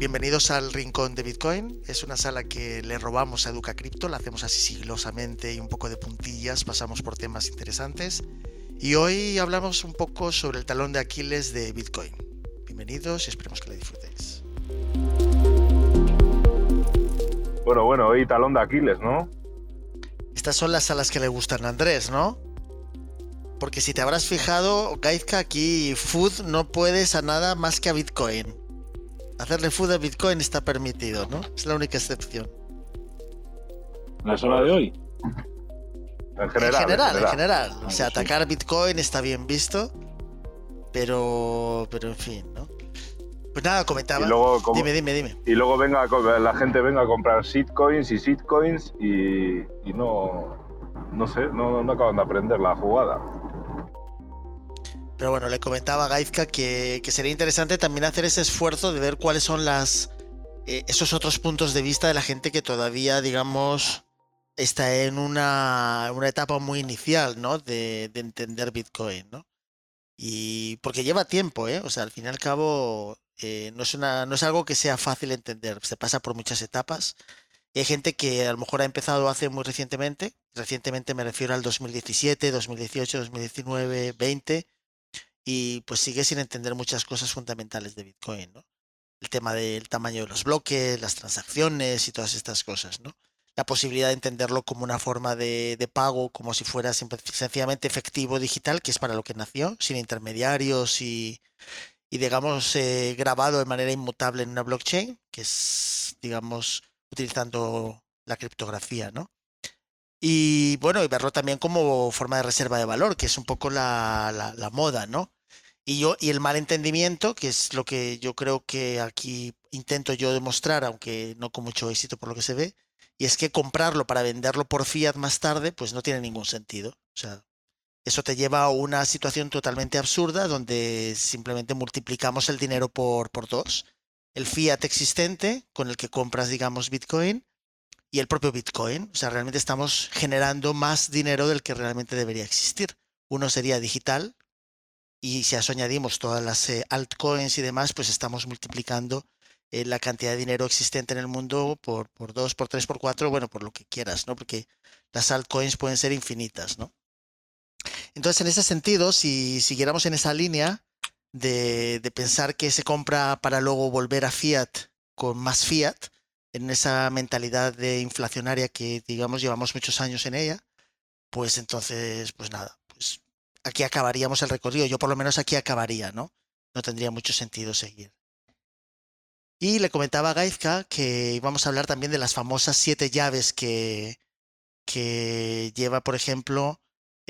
Bienvenidos al Rincón de Bitcoin. Es una sala que le robamos a Educa Cripto, la hacemos así sigilosamente y un poco de puntillas, pasamos por temas interesantes. Y hoy hablamos un poco sobre el talón de Aquiles de Bitcoin. Bienvenidos y esperemos que la disfrutéis. Bueno, bueno, hoy talón de Aquiles, ¿no? Estas son las salas que le gustan a Andrés, ¿no? Porque si te habrás fijado, Gaizka, aquí Food no puedes a nada más que a Bitcoin. Hacerle food a Bitcoin está permitido, ¿no? Es la única excepción. ¿La sola de hoy? En general. En general, en general. O sea, atacar Bitcoin está bien visto, pero, pero en fin, ¿no? Pues nada, comentaba. Y luego, como- Dime, dime, dime. Y luego venga, la gente venga a comprar shitcoins y shitcoins y, y no, no sé, no, no acaban de aprender la jugada. Pero bueno, le comentaba a Gaizka que, que sería interesante también hacer ese esfuerzo de ver cuáles son las eh, esos otros puntos de vista de la gente que todavía, digamos, está en una, una etapa muy inicial, ¿no? De, de entender Bitcoin, ¿no? Y porque lleva tiempo, ¿eh? O sea, al fin y al cabo, eh, no, es una, algo que sea fácil de entender. Se pasa por muchas etapas. Y hay gente que a lo mejor ha empezado hace muy recientemente. Recientemente me refiero al 2017, 2018, 2019, 20 y pues sigue sin entender muchas cosas fundamentales de Bitcoin, ¿no? El tema del tamaño de los bloques, las transacciones y todas estas cosas, ¿no? La posibilidad de entenderlo como una forma de, pago, como si fuera sencillamente efectivo digital, que es para lo que nació, sin intermediarios y, y digamos, eh, grabado de manera inmutable en una blockchain, que es, digamos, utilizando la criptografía, ¿no? Y bueno, y verlo también como forma de reserva de valor, que es un poco la, la- moda, ¿no? Y yo, y el mal entendimiento, que es lo que yo creo que aquí intento yo demostrar, aunque no con mucho éxito por lo que se ve, y es que comprarlo para venderlo por fiat más tarde, pues no tiene ningún sentido. O sea, eso te lleva a una situación totalmente absurda donde simplemente multiplicamos el dinero por, por dos. El fiat existente con el que compras, digamos, Bitcoin y el propio Bitcoin. O sea, realmente estamos generando más dinero del que realmente debería existir. Uno sería digital y si a eso añadimos todas las eh, altcoins y demás, pues estamos multiplicando eh, la cantidad de dinero existente en el mundo por, por dos, por tres, por cuatro, bueno, por lo que quieras, ¿no? Porque las altcoins pueden ser infinitas, ¿no? Entonces, en ese sentido, si siguiéramos en esa línea de, de pensar que se compra para luego volver a fiat con más fiat, en esa mentalidad de inflacionaria que, digamos, llevamos muchos años en ella, pues entonces, pues nada, pues aquí acabaríamos el recorrido. Yo por lo menos aquí acabaría, ¿no? No tendría mucho sentido seguir. Y le comentaba a Gaizka que íbamos a hablar también de las famosas siete llaves que, que lleva, por ejemplo,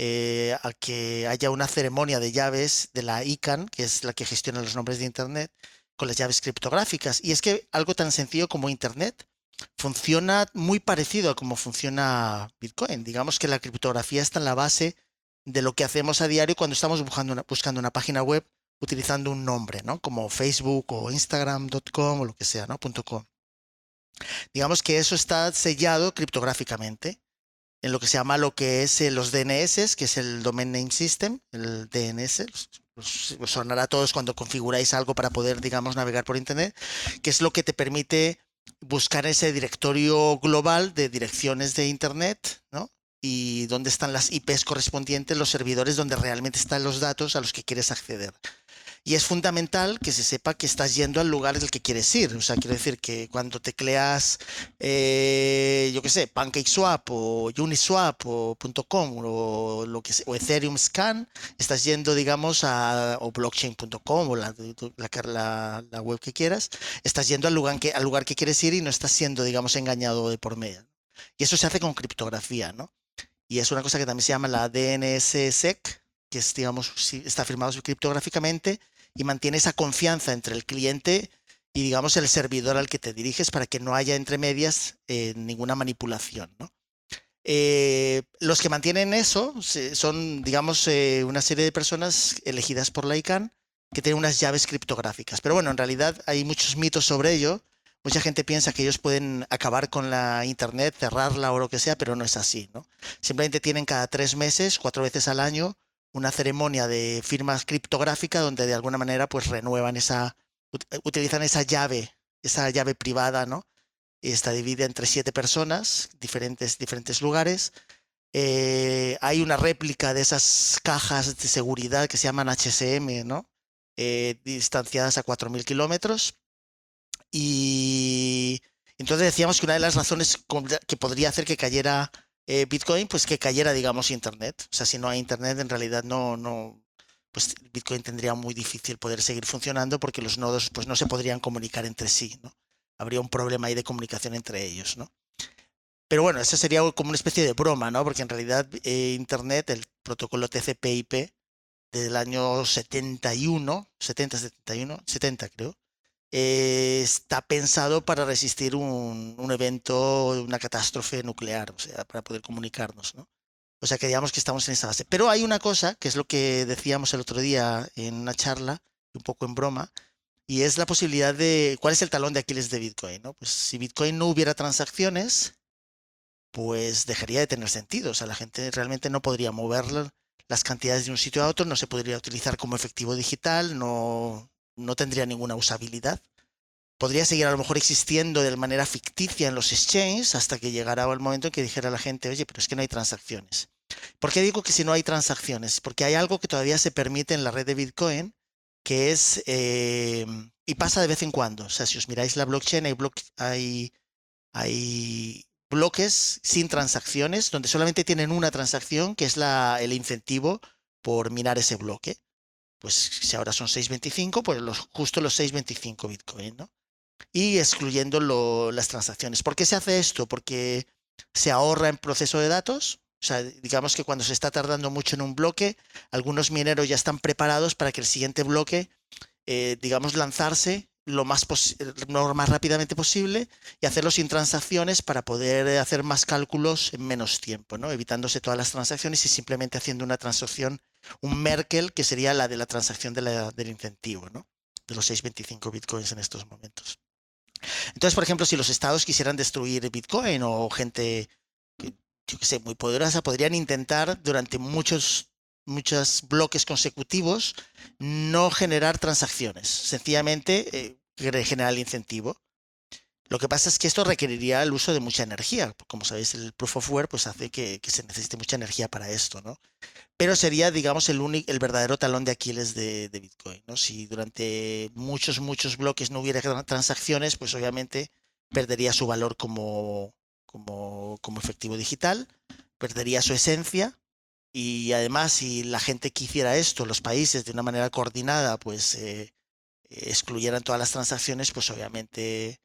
eh, a que haya una ceremonia de llaves de la ICANN, que es la que gestiona los nombres de Internet, con las llaves criptográficas. Y es que algo tan sencillo como Internet funciona muy parecido a cómo funciona Bitcoin. Digamos que la criptografía está en la base de lo que hacemos a diario cuando estamos buscando una, buscando una página web utilizando un nombre, ¿no? Como Facebook o Instagram.com o lo que sea, ¿no? .com. Digamos que eso está sellado criptográficamente en lo que se llama lo que es eh, los DNS, que es el Domain Name System, el DNS, os, os sonará a todos cuando configuráis algo para poder, digamos, navegar por Internet, que es lo que te permite buscar ese directorio global de direcciones de Internet, ¿no? Y dónde están las IPs correspondientes, los servidores donde realmente están los datos a los que quieres acceder. Y es fundamental que se sepa que estás yendo al lugar al que quieres ir. O sea, quiero decir que cuando tecleas, eh, yo qué sé, PancakeSwap o Uniswap o .com o, lo que Ethereum Scan, estás yendo, digamos, a o blockchain.com o la, la, web que quieras, estás yendo al lugar, que, al lugar que quieres ir y no estás siendo, digamos, engañado de por medio. Y eso se hace con criptografía, ¿no? Y es una cosa que también se llama la DNSSEC, que está firmado criptográficamente y mantiene esa confianza entre el cliente y, digamos, el servidor al que te diriges para que no haya entre medias eh, ninguna manipulación, ¿no? Eh, los que mantienen eso son, digamos, eh, una serie de personas elegidas por la ICANN que tienen unas llaves criptográficas. Pero bueno, en realidad hay muchos mitos sobre ello. Mucha gente piensa que ellos pueden acabar con la Internet, cerrarla o lo que sea, pero no es así, ¿no? Simplemente tienen cada tres meses, cuatro veces al año, una ceremonia de firma criptográfica donde de alguna manera pues renuevan esa, utilizan esa llave, esa llave privada, ¿no? Y está dividida entre siete personas, diferentes, diferentes lugares. Eh, hay una réplica de esas cajas de seguridad que se llaman HSM, ¿no? Eh, distanciadas a 4.000 kilómetros. Y entonces decíamos que una de las razones que podría hacer que cayera eh, Bitcoin, pues que cayera, digamos, Internet. O sea, si no hay Internet, en realidad no, no, pues Bitcoin tendría muy difícil poder seguir funcionando porque los nodos pues no se podrían comunicar entre sí, ¿no? Habría un problema ahí de comunicación entre ellos, ¿no? Pero bueno, eso sería como una especie de broma, ¿no? Porque en realidad eh, Internet, el protocolo TCP/IP del año 71, 70, 71, 70 creo, eh, está pensado para resistir un, evento, una catástrofe nuclear, o sea, para poder comunicarnos, ¿no? O sea que digamos que estamos en esa base. Pero hay una cosa, que es lo que decíamos el otro día en una charla, un poco en broma, y es la posibilidad de, ¿cuál es el talón de Aquiles de Bitcoin? ¿no? Pues si Bitcoin no hubiera transacciones, pues dejaría de tener sentido. O sea, la gente realmente no podría mover las cantidades de un sitio a otro, no se podría utilizar como efectivo digital, no, no tendría ninguna usabilidad. Podría seguir a lo mejor existiendo de manera ficticia en los exchanges hasta que llegara el momento en que dijera la gente, oye, pero es que no hay transacciones. ¿Por qué digo que si no hay transacciones? Porque hay algo que todavía se permite en la red de Bitcoin, que es, eh, y pasa de vez en cuando. O sea, si os miráis la blockchain, hay, hay, hay bloques sin transacciones, donde solamente tienen una transacción, que es la, el incentivo por minar ese bloque. Pues si ahora son 6.25, pues los, justo los 6.25 Bitcoin, ¿no? Y excluyendo las transacciones. ¿Por qué se hace esto? Porque se ahorra en proceso de datos. O sea, digamos que cuando se está tardando mucho en un bloque, algunos mineros ya están preparados para que el siguiente bloque, eh, digamos, lanzarse lo más, lo más rápidamente posible y hacerlo sin transacciones para poder hacer más cálculos en menos tiempo, ¿no? evitándose todas las transacciones y simplemente haciendo una transacción, un Merkel, que sería la de la transacción de la, del incentivo, ¿no? de los 625 bitcoins en estos momentos. Entonces, por ejemplo, si los estados quisieran destruir Bitcoin o gente, yo que sé, muy poderosa, podrían intentar durante muchos muchos bloques consecutivos, no generar transacciones, sencillamente eh, generar el incentivo. Lo que pasa es que esto requeriría el uso de mucha energía. Como sabéis, el proof of work pues, hace que, se necesite mucha energía para esto, ¿no? Pero sería, digamos, el, único, el verdadero talón de Aquiles de, Bitcoin, ¿no? Si durante muchos, muchos bloques no hubiera transacciones, pues obviamente perdería su valor como, como, como efectivo digital, perdería su esencia y además, si la gente quisiera esto, los países de una manera coordinada, pues eh, excluyeran todas las transacciones, pues obviamente,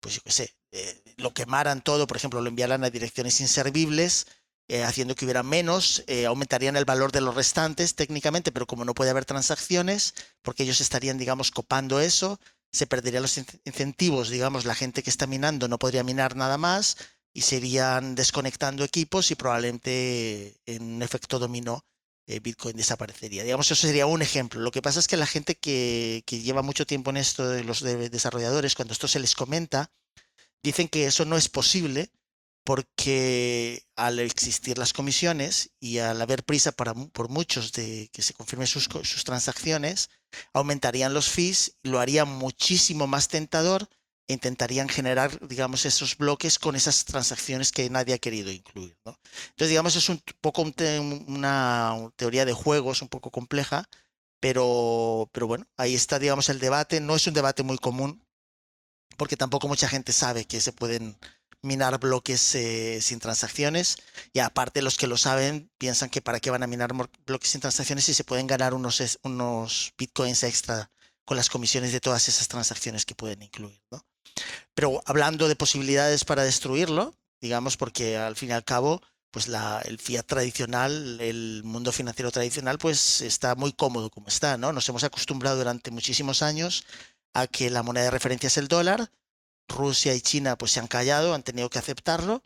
pues yo qué sé, eh, lo quemaran todo, por ejemplo, lo enviaran a direcciones inservibles, eh, haciendo que hubiera menos, aumentarían el valor de los restantes técnicamente, pero como no puede haber transacciones, porque ellos estarían, digamos, copando eso, se perderían los incentivos, digamos, la gente que está minando no podría minar nada más, y se irían desconectando equipos y probablemente en efecto dominó eh, Bitcoin desaparecería. Digamos, eso sería un ejemplo. Lo que pasa es que la gente que, lleva mucho tiempo en esto de los desarrolladores, cuando esto se les comenta, dicen que eso no es posible porque al existir las comisiones y al haber prisa para, por muchos de que se confirmen sus, sus transacciones, aumentarían los fees, lo haría muchísimo más tentador intentarían generar, digamos, esos bloques con esas transacciones que nadie ha querido incluir. ¿no? Entonces, digamos, es un poco una teoría de juegos un poco compleja, pero, pero bueno, ahí está, digamos, el debate. No es un debate muy común, porque tampoco mucha gente sabe que se pueden minar bloques eh, sin transacciones y aparte los que lo saben piensan que para qué van a minar bloques sin transacciones si se pueden ganar unos, unos bitcoins extra con las comisiones de todas esas transacciones que pueden incluir. ¿no? Pero hablando de posibilidades para destruirlo, digamos, porque al fin y al cabo, pues la, el fiat tradicional, el mundo financiero tradicional, pues está muy cómodo como está, ¿no? Nos hemos acostumbrado durante muchísimos años a que la moneda de referencia es el dólar. Rusia y China pues se han callado, han tenido que aceptarlo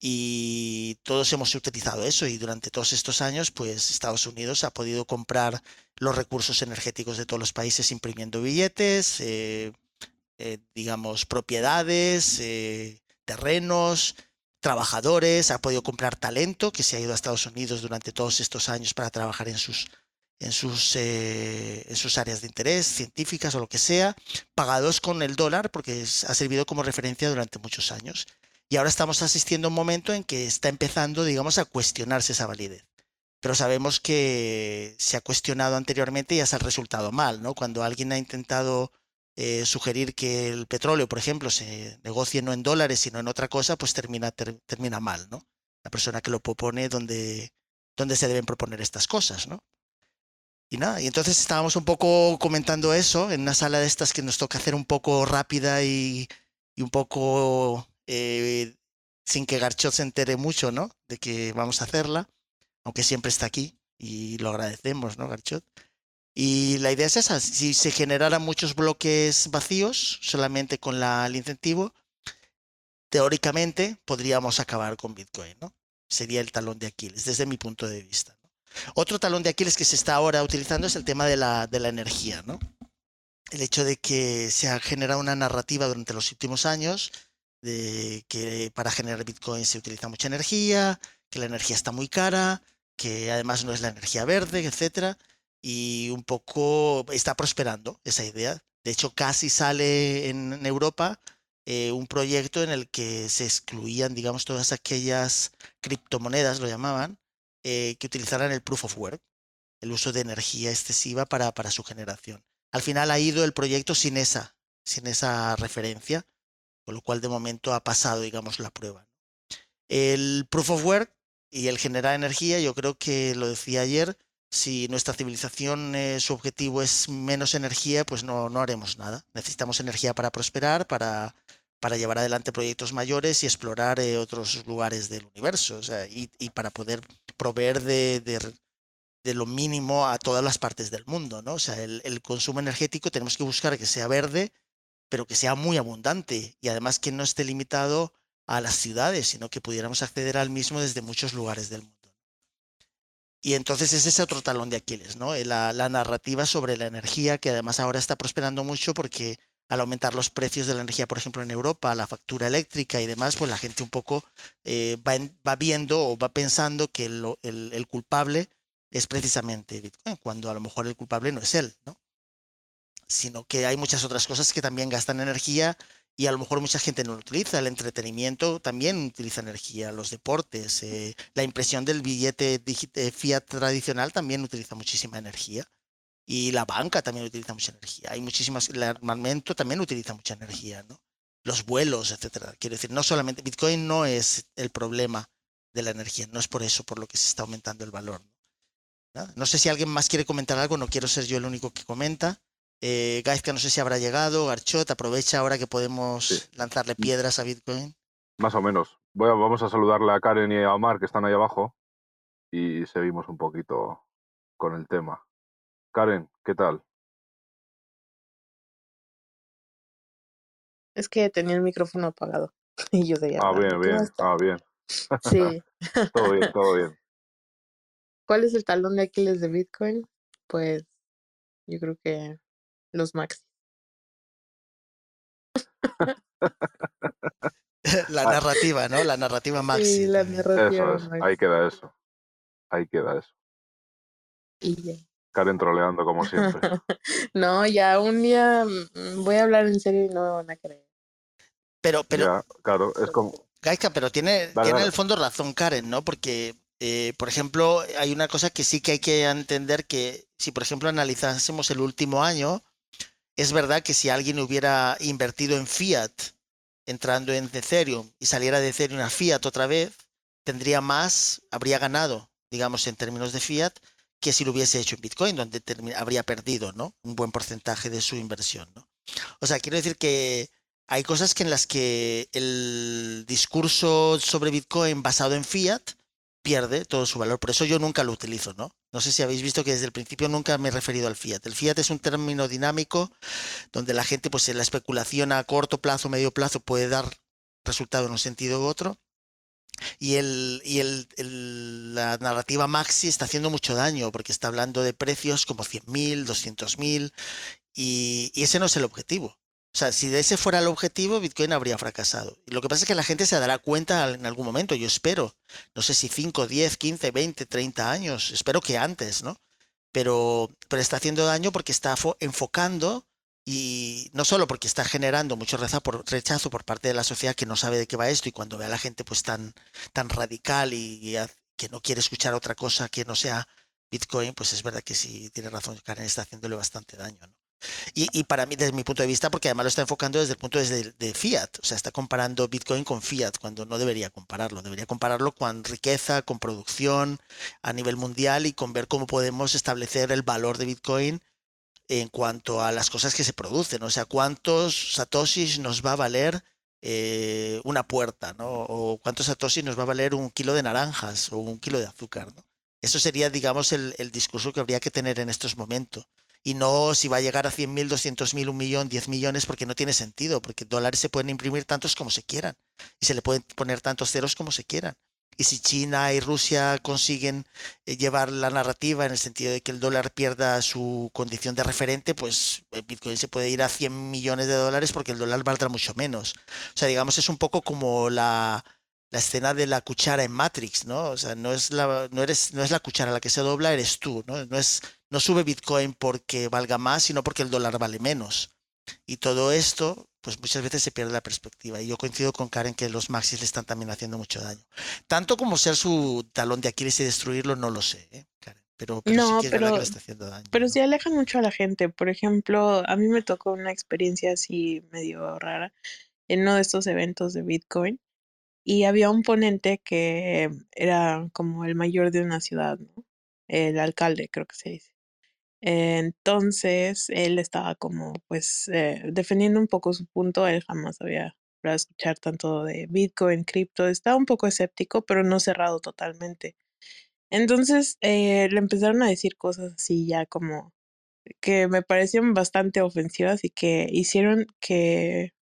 y todos hemos utilizado eso y durante todos estos años pues Estados Unidos ha podido comprar los recursos energéticos de todos los países imprimiendo billetes, eh, eh, digamos, propiedades, eh, terrenos, trabajadores, ha podido comprar talento que se ha ido a Estados Unidos durante todos estos años para trabajar en sus, en sus, eh, en sus áreas de interés, científicas o lo que sea, pagados con el dólar porque ha servido como referencia durante muchos años. Y ahora estamos asistiendo a un momento en que está empezando, digamos, a cuestionarse esa validez. Pero sabemos que se ha cuestionado anteriormente y ha resultado mal, ¿no? Cuando alguien ha intentado eh, sugerir que el petróleo, por ejemplo, se negocie no en dólares, sino en otra cosa, pues termina, termina mal, ¿no? La persona que lo propone donde, donde se deben proponer estas cosas, ¿no? Y nada, y entonces estábamos un poco comentando eso en una sala de estas que nos toca hacer un poco rápida y, y un poco eh, sin que Garchot se entere mucho, ¿no? De que vamos a hacerla, aunque siempre está aquí y lo agradecemos, ¿no, Garchot? Y la idea es esa, si se generaran muchos bloques vacíos solamente con la, el incentivo, teóricamente podríamos acabar con Bitcoin, ¿no? Sería el talón de Aquiles, desde mi punto de vista. Otro talón de Aquiles que se está ahora utilizando es el tema de la, de la energía, ¿no? El hecho de que se ha generado una narrativa durante los últimos años de que para generar Bitcoin se utiliza mucha energía, que la energía está muy cara, que además no es la energía verde, etcétera y un poco está prosperando esa idea. De hecho, casi sale en, Europa eh, un proyecto en el que se excluían, digamos, todas aquellas criptomonedas, lo llamaban, eh, que utilizaran el proof of work, el uso de energía excesiva para, para su generación. Al final ha ido el proyecto sin esa, sin esa referencia, con lo cual de momento ha pasado, digamos, la prueba. El proof of work y el generar energía, yo creo que lo decía ayer, si nuestra civilización, eh, su objetivo es menos energía, pues no, no haremos nada. Necesitamos energía para prosperar, para, para llevar adelante proyectos mayores y explorar eh, otros lugares del universo. y, y, para poder proveer de, de, lo mínimo a todas las partes del mundo. ¿no? O sea, el consumo energético tenemos que buscar que sea verde, pero que sea muy abundante y además que no esté limitado a las ciudades, sino que pudiéramos acceder al mismo desde muchos lugares del mundo. Y entonces ese es otro talón de Aquiles, ¿no? Eh, la, narrativa sobre la energía, que además ahora está prosperando mucho porque al aumentar los precios de la energía, por ejemplo, en Europa, la factura eléctrica y demás, pues la gente un poco eh, va, va, viendo o va pensando que el, el, culpable es precisamente Bitcoin, cuando a lo mejor el culpable no es él, ¿no? Sino que hay muchas otras cosas que también gastan energía y a lo mejor mucha gente no lo utiliza. El entretenimiento también utiliza energía, los deportes, eh, la impresión del billete eh, fiat tradicional también utiliza muchísima energía. Y la banca también utiliza mucha energía. Hay muchísimas, el armamento también utiliza mucha energía, ¿no? Los vuelos, etcétera. Quiero decir, no solamente Bitcoin no es el problema de la energía, no es por eso por lo que se está aumentando el valor. ¿no? no sé si alguien más quiere comentar algo, no quiero ser yo el único que comenta. Eh, Gaizka no sé si habrá llegado, Garchot, aprovecha ahora que podemos lanzarle mm. piedras a Bitcoin. Más o menos. Voy vamos a saludarle a Karen y a Omar que están ahí abajo y seguimos un poquito con el tema. Karen, ¿qué tal? Es que tenía el micrófono apagado y yo Ah, bien, bien, ah, bien. Sí. todo bien, todo bien. ¿Cuál es el talón de Aquiles de Bitcoin? Pues yo creo que los Maxi. la ah. narrativa, ¿no? La narrativa Maxi. Sí, la narrativa eso Ahí queda eso. Ahí queda eso. Y ya. Karen troleando como siempre. no, ya un día mm, voy a hablar en serio y no me van a creer. Pero, pero. claro, es como. Gaisca, pero tiene, tiene en el fondo razón Karen, ¿no? Porque eh, por ejemplo, hay una cosa que sí que hay que entender que si, por ejemplo, analizásemos el último año, es verdad que si alguien hubiera invertido en fiat entrando en Ethereum y saliera de Ethereum a fiat otra vez, tendría más, habría ganado, digamos, en términos de fiat, que si lo hubiese hecho en Bitcoin, donde habría perdido, ¿no? Un buen porcentaje de su inversión, ¿no? O sea, quiero decir que hay cosas que en las que el discurso sobre Bitcoin basado en fiat pierde todo su valor. Por eso yo nunca lo utilizo, ¿no? No sé si habéis visto que desde el principio nunca me he referido al fiat. El fiat es un término dinámico donde la gente, pues en la especulación a corto plazo, medio plazo, puede dar resultado en un sentido u otro. Y, el, y el, la narrativa Maxi está haciendo mucho daño porque está hablando de precios como 100.000, 200.000 y, y ese no es el objetivo. O sea, si ese fuera el objetivo, Bitcoin habría fracasado. Y lo que pasa es que la gente se dará cuenta en algún momento, yo espero. No sé si 5, 10, 15, 20, 30 años. Espero que antes, ¿no? Pero, pero está haciendo daño porque está enfocando y no solo porque está generando mucho rechazo por parte de la sociedad que no sabe de qué va esto y cuando ve a la gente pues tan, tan radical y, que no quiere escuchar otra cosa que no sea Bitcoin, pues es verdad que sí tiene razón, Karen está haciéndole bastante daño. ¿no? Y, para mí, desde mi punto de vista, porque además lo está enfocando desde el punto de, de, fiat, o sea, está comparando Bitcoin con fiat cuando no debería compararlo, debería compararlo con riqueza, con producción a nivel mundial y con ver cómo podemos establecer el valor de Bitcoin en cuanto a las cosas que se producen, o sea, cuántos satoshis nos va a valer eh, una puerta, ¿no? O cuántos satoshis nos va a valer un kilo de naranjas o un kilo de azúcar. Eso sería, digamos, el discurso que habría que tener en estos momentos y no si va a llegar a 100.000, 200.000, un millón, 10 millones, porque no tiene sentido, porque dólares se pueden imprimir tantos como se quieran y se le pueden poner tantos ceros como se quieran. Y si China y Rusia consiguen eh, llevar la narrativa en el sentido de que el dólar pierda su condición de referente, pues el Bitcoin se puede ir a 100 millones de dólares porque el dólar valdrá mucho menos. O sea, digamos, es un poco como la, la escena de la cuchara en Matrix, ¿no? O sea, no es la, no eres, no es la cuchara la que se dobla, eres tú, ¿no? No es, no sube Bitcoin porque valga más, sino porque el dólar vale menos. Y todo esto, pues muchas veces se pierde la perspectiva. Y yo coincido con Karen que los maxis le están también haciendo mucho daño. Tanto como ser su talón de Aquiles y destruirlo, no lo sé, ¿eh, Karen. Pero, no, sí pero, le está haciendo daño. Pero sí alejan mucho a la gente. Por ejemplo, a mí me tocó una experiencia así medio rara en uno de estos eventos de Bitcoin y había un ponente que era como el mayor de una ciudad, ¿no? El alcalde, creo que se dice. Entonces, él estaba como, pues, eh, defendiendo un poco su punto. Él jamás había para escuchar tanto de Bitcoin, cripto. Estaba un poco escéptico, pero no cerrado totalmente. Entonces, eh, le empezaron a decir cosas así ya como que me parecieron bastante ofensivas y que hicieron que,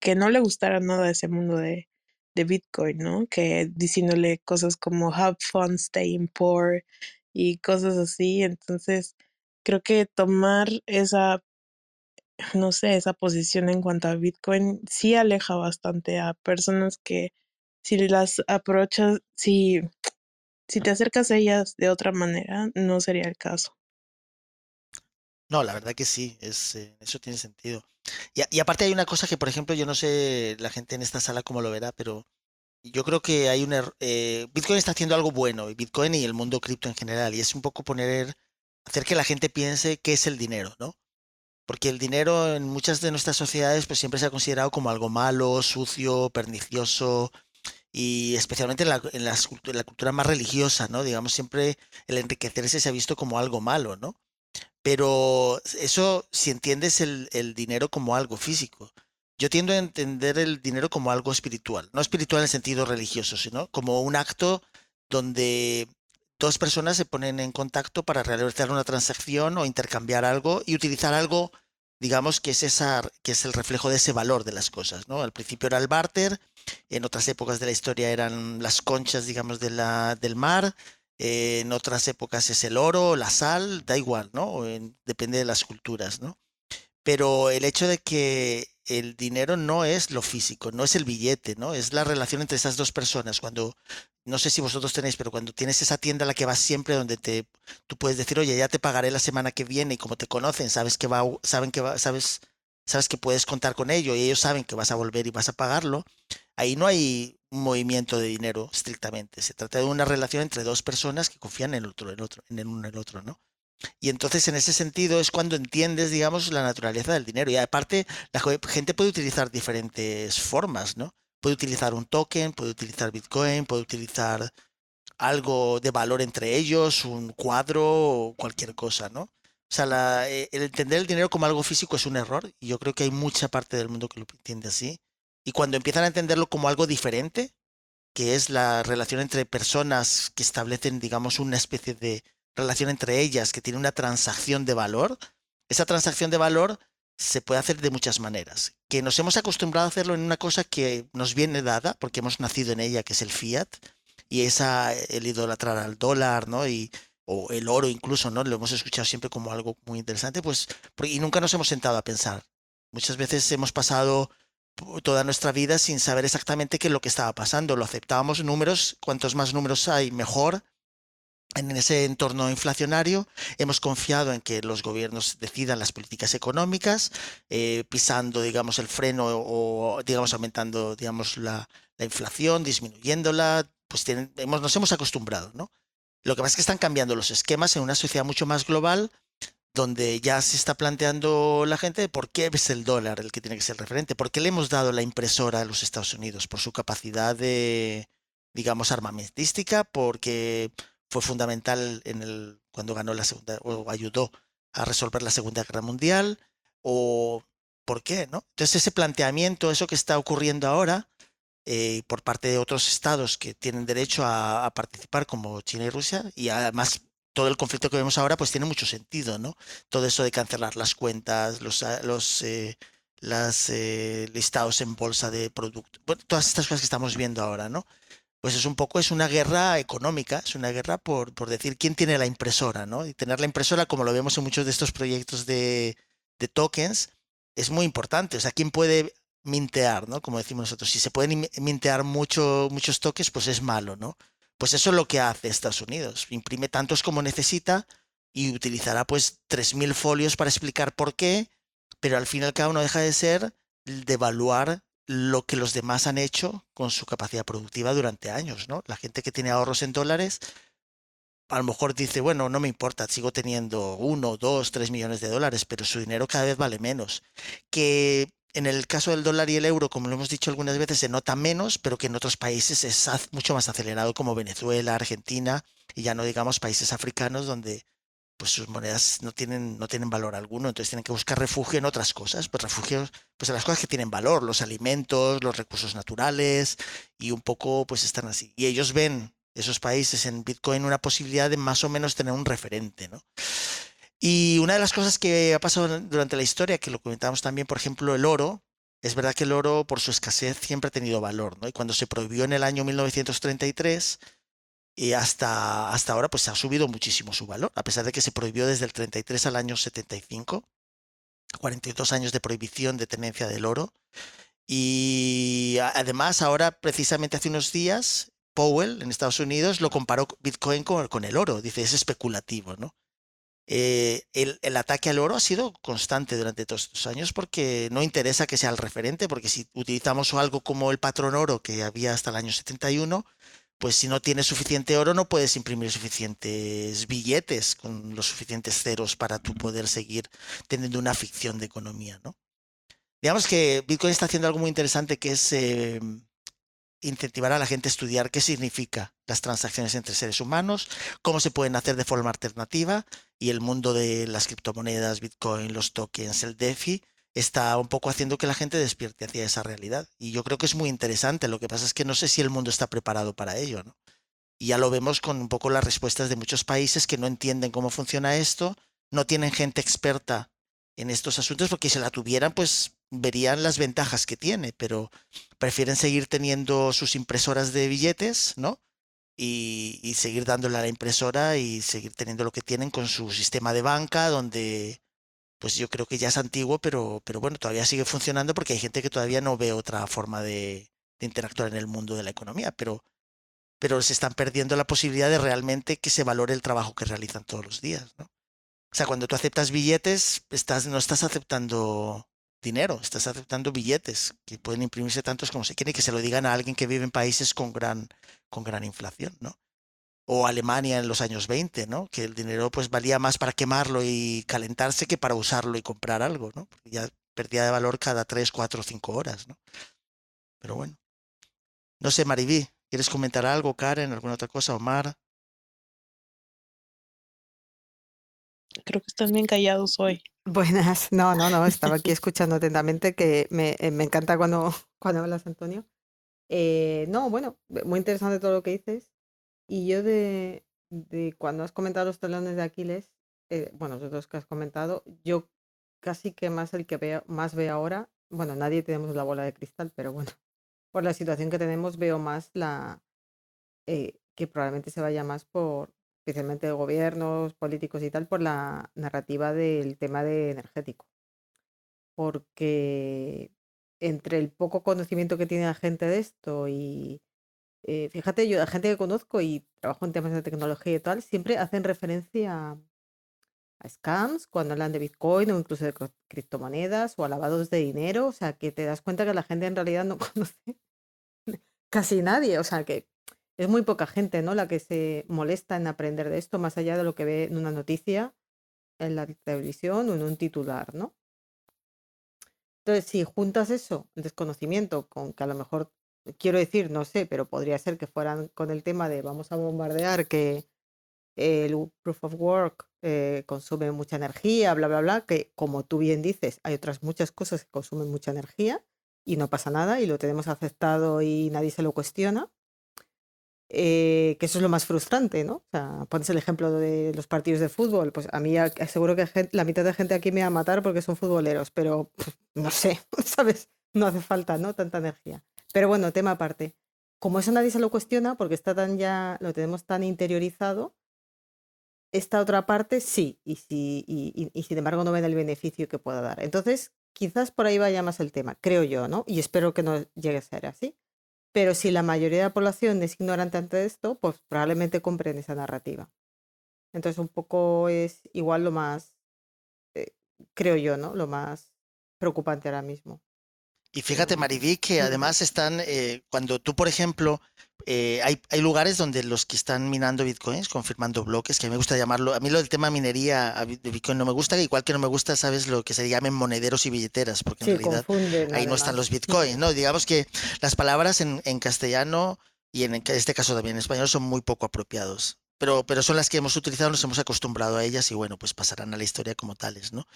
que no le gustara nada ese mundo de, de Bitcoin, ¿no? Que diciéndole cosas como have fun staying poor y cosas así. Entonces, creo que tomar esa, no sé, esa posición en cuanto a Bitcoin sí aleja bastante a personas que si las aprovechas, si, si te acercas a ellas de otra manera, no sería el caso. No, la verdad que sí, es, eh, eso tiene sentido. Y, aparte hay una cosa que, por ejemplo, yo no sé la gente en esta sala cómo lo verá, pero yo creo que hay un eh, Bitcoin está haciendo algo bueno, y Bitcoin y el mundo cripto en general, y es un poco poner, hacer que la gente piense qué es el dinero, ¿no? Porque el dinero en muchas de nuestras sociedades pues siempre se ha considerado como algo malo, sucio, pernicioso, y especialmente en la, cultura más religiosa, ¿no? Digamos, siempre el enriquecerse se ha visto como algo malo, ¿no? Pero eso, si entiendes el, dinero como algo físico, yo tiendo a entender el dinero como algo espiritual, no espiritual en el sentido religioso, sino como un acto donde dos personas se ponen en contacto para realizar una transacción o intercambiar algo y utilizar algo, digamos, que es, esa, que es el reflejo de ese valor de las cosas. ¿no? Al principio era el barter, en otras épocas de la historia eran las conchas, digamos, de la, del mar, en otras épocas es el oro, la sal, da igual, ¿no? depende de las culturas, ¿no? Pero el hecho de que el dinero no es lo físico, no es el billete, ¿no? Es la relación entre esas dos personas. Cuando, no sé si vosotros tenéis, pero cuando tienes esa tienda a la que vas siempre, donde te, tú puedes decir, oye, ya te pagaré la semana que viene y como te conocen, sabes que va, saben que va, sabes, sabes que puedes contar con ello y ellos saben que vas a volver y vas a pagarlo. Ahí no hay movimiento de dinero estrictamente. Se trata de una relación entre dos personas que confían en el otro, el otro, en el uno en el otro, ¿no? Y entonces en ese sentido es cuando entiendes, digamos, la naturaleza del dinero. Y aparte, la gente puede utilizar diferentes formas, ¿no? Puede utilizar un token, puede utilizar Bitcoin, puede utilizar algo de valor entre ellos, un cuadro cualquier cosa, ¿no? O sea, eh, el entender el dinero como algo físico es un error y yo creo que hay mucha parte del mundo que lo entiende así. Y cuando empiezan a entenderlo como algo diferente, que es la relación entre personas que establecen, digamos, una especie de relación entre ellas que tiene una transacción de valor, esa transacción de valor se puede hacer de muchas maneras. Que nos hemos acostumbrado a hacerlo en una cosa que nos viene dada, porque hemos nacido en ella, que es el fiat, y esa, el idolatrar al dólar, ¿no? Y, o el oro incluso, ¿no? Lo hemos escuchado siempre como algo muy interesante, pues, y nunca nos hemos sentado a pensar Muchas veces hemos pasado toda nuestra vida sin saber exactamente qué es lo que estaba pasando. Lo aceptábamos números, cuantos más números hay, mejor. En ese entorno inflacionario hemos confiado en que los gobiernos decidan las políticas económicas, eh, pisando, digamos, el freno o, digamos, aumentando, digamos, la, la inflación, disminuyéndola, pues hemos, nos hemos acostumbrado, ¿no? Lo que pasa es que están cambiando los esquemas en una sociedad mucho más global, donde ya se está planteando la gente por qué es el dólar el que tiene que ser referente, por qué le hemos dado la impresora a los Estados Unidos, por su capacidad de, digamos, armamentística, porque fue fundamental en el, cuando ganó la segunda, o ayudó a resolver la Segunda Guerra Mundial, o por qué, ¿no? Entonces ese planteamiento, eso que está ocurriendo ahora, eh, por parte de otros estados que tienen derecho a, participar como China y Rusia y además todo el conflicto que vemos ahora pues tiene mucho sentido, ¿no? Todo eso de cancelar las cuentas, los, ah, los eh, las, eh, listados en bolsa de productos, todas estas cosas que estamos viendo ahora, ¿no? Pues es un poco, es una guerra económica, es una guerra por, por decir quién tiene la impresora, ¿no? Y tener la impresora, como lo vemos en muchos de estos proyectos de, de tokens, es muy importante. O sea, quién puede mintear, ¿no? Como decimos nosotros, si se pueden mintear mucho, muchos toques, pues es malo, ¿no? Pues eso es lo que hace Estados Unidos. Imprime tantos como necesita y utilizará pues 3.000 folios para explicar por qué, pero al fin y al cabo no deja de ser devaluar lo que los demás han hecho con su capacidad productiva durante años, ¿no? La gente que tiene ahorros en dólares, a lo mejor dice, bueno, no me importa, sigo teniendo uno, dos, tres millones de dólares, pero su dinero cada vez vale menos. Que en el caso del dólar y el euro, como lo hemos dicho algunas veces, se nota menos, pero que en otros países es mucho más acelerado, como Venezuela, Argentina, y ya no digamos países africanos donde pues sus monedas no tienen, no tienen valor alguno, entonces tienen que buscar refugio en otras cosas, pues refugios, pues en las cosas que tienen valor, los alimentos, los recursos naturales, y un poco pues están así. Y ellos ven esos países en Bitcoin una posibilidad de más o menos tener un referente, ¿no? Y una de las cosas que ha pasado durante la historia, que lo comentamos también, por ejemplo, el oro, es verdad que el oro por su escasez siempre ha tenido valor, ¿no? Y cuando se prohibió en el año 1933 y hasta, hasta ahora, pues ha subido muchísimo su valor, a pesar de que se prohibió desde el 33 al año 75, 42 años de prohibición de tenencia del oro. Y además, ahora, precisamente hace unos días, Powell en Estados Unidos lo comparó Bitcoin con, con el oro. Dice, es especulativo, ¿no? Eh, el, ataque al oro ha sido constante durante todos estos años porque no interesa que sea el referente, porque si utilizamos algo como el patrón oro que había hasta el año 71, pues si no tienes suficiente oro no puedes imprimir suficientes billetes con los suficientes ceros para tú poder seguir teniendo una ficción de economía, ¿no? Digamos que Bitcoin está haciendo algo muy interesante que es em, incentivar a la gente a estudiar qué significa las transacciones entre seres humanos, cómo se pueden hacer de forma alternativa y el mundo de las criptomonedas, Bitcoin, los tokens, el DeFi, está un poco haciendo que la gente despierte hacia esa realidad. Y yo creo que es muy interesante. Lo que pasa es que no sé si el mundo está preparado para ello, ¿no? Y ya lo vemos con un poco las respuestas de muchos países que no entienden cómo funciona esto, no tienen gente experta en estos asuntos, porque si la tuvieran, pues verían las ventajas que tiene, pero prefieren seguir teniendo sus impresoras de billetes, ¿no? Y, seguir dándole a la impresora y seguir teniendo lo que tienen con su sistema de banca, donde pues yo creo que ya es antiguo, pero, pero bueno, todavía sigue funcionando porque hay gente que todavía no ve otra forma de, interactuar en el mundo de la economía, pero, pero se están perdiendo la posibilidad de realmente que se valore el trabajo que realizan todos los días, ¿no? O sea, cuando tú aceptas billetes, estás, no estás aceptando dinero, estás aceptando billetes que pueden imprimirse tantos como se quieren y que se lo digan a alguien que vive en países con gran, con gran inflación, ¿no? O Alemania en los años 20, ¿no? Que el dinero pues valía más para quemarlo y calentarse que para usarlo y comprar algo, ¿no? ya perdía de valor cada 3, 4, 5 horas, ¿no? Pero bueno. No sé, Maribí, ¿quieres comentar algo, Karen, alguna otra cosa, Omar? Creo que están bien callados hoy. Buenas, no, no, no, estaba aquí escuchando atentamente que me, eh, me encanta cuando, cuando hablas, Antonio. Eh, no, bueno, muy interesante todo lo que dices. Y yo de, de cuando has comentado los talones de Aquiles, eh, bueno, los dos que has comentado, yo casi que más el que veo, más veo ahora, bueno, nadie tenemos la bola de cristal, pero bueno, por la situación que tenemos veo más la que probablemente se vaya más por, especialmente de gobiernos, políticos y tal, por la narrativa del tema de energético. porque entre el poco conocimiento que tiene la gente de esto y eh, fíjate, yo la gente que conozco y trabajo en temas de tecnología y tal, siempre hacen referencia a scams cuando hablan de Bitcoin o incluso de criptomonedas o a lavados de dinero, o sea, que te das cuenta que la gente en realidad no conoce casi nadie, o sea, que es muy poca gente, ¿no? La que se molesta en aprender de esto, más allá de lo que ve en una noticia, en la televisión o en un titular, ¿no? Entonces, si juntas eso, desconocimiento, con que a lo mejor, quiero decir, no sé, pero podría ser que fueran con el tema de vamos a bombardear, que el proof of work eh, consume mucha energía, bla, bla, bla, que como tú bien dices, hay otras muchas cosas que consumen mucha energía y no pasa nada y lo tenemos aceptado y nadie se lo cuestiona. Eh, que eso es lo más frustrante, ¿no? O sea, pones el ejemplo de los partidos de fútbol, pues a mí seguro que la mitad de gente aquí me va a matar porque son futboleros, pero no sé, ¿sabes? No hace falta, ¿no? Tanta energía. Pero bueno, tema aparte. Como eso nadie se lo cuestiona porque está tan ya, lo tenemos tan interiorizado, esta otra parte sí, y, si, y, sin embargo no ven el beneficio que pueda dar. Entonces, quizás por ahí vaya más el tema, creo yo, ¿no? Y espero que no llegue a ser así. Pero si la mayoría de la población es ignorante ante esto, pues probablemente compren esa narrativa. Entonces un poco es igual lo más, eh, creo yo, ¿no? Lo más preocupante ahora mismo. Y fíjate, Mariví, que además están, eh, cuando tú, por ejemplo, eh, hay, hay, lugares donde los que están minando bitcoins, confirmando bloques, que a mí me gusta llamarlo, a mí lo del tema minería de bitcoin no me gusta, igual que no me gusta, sabes, lo que se llamen monederos y billeteras, porque en realidad ahí no están los bitcoins, ¿no? Digamos que las palabras en, en castellano y en este caso también en español son muy poco apropiados pero, pero son las que hemos utilizado, nos hemos acostumbrado a ellas y bueno, pues pasarán a la historia como tales, ¿no?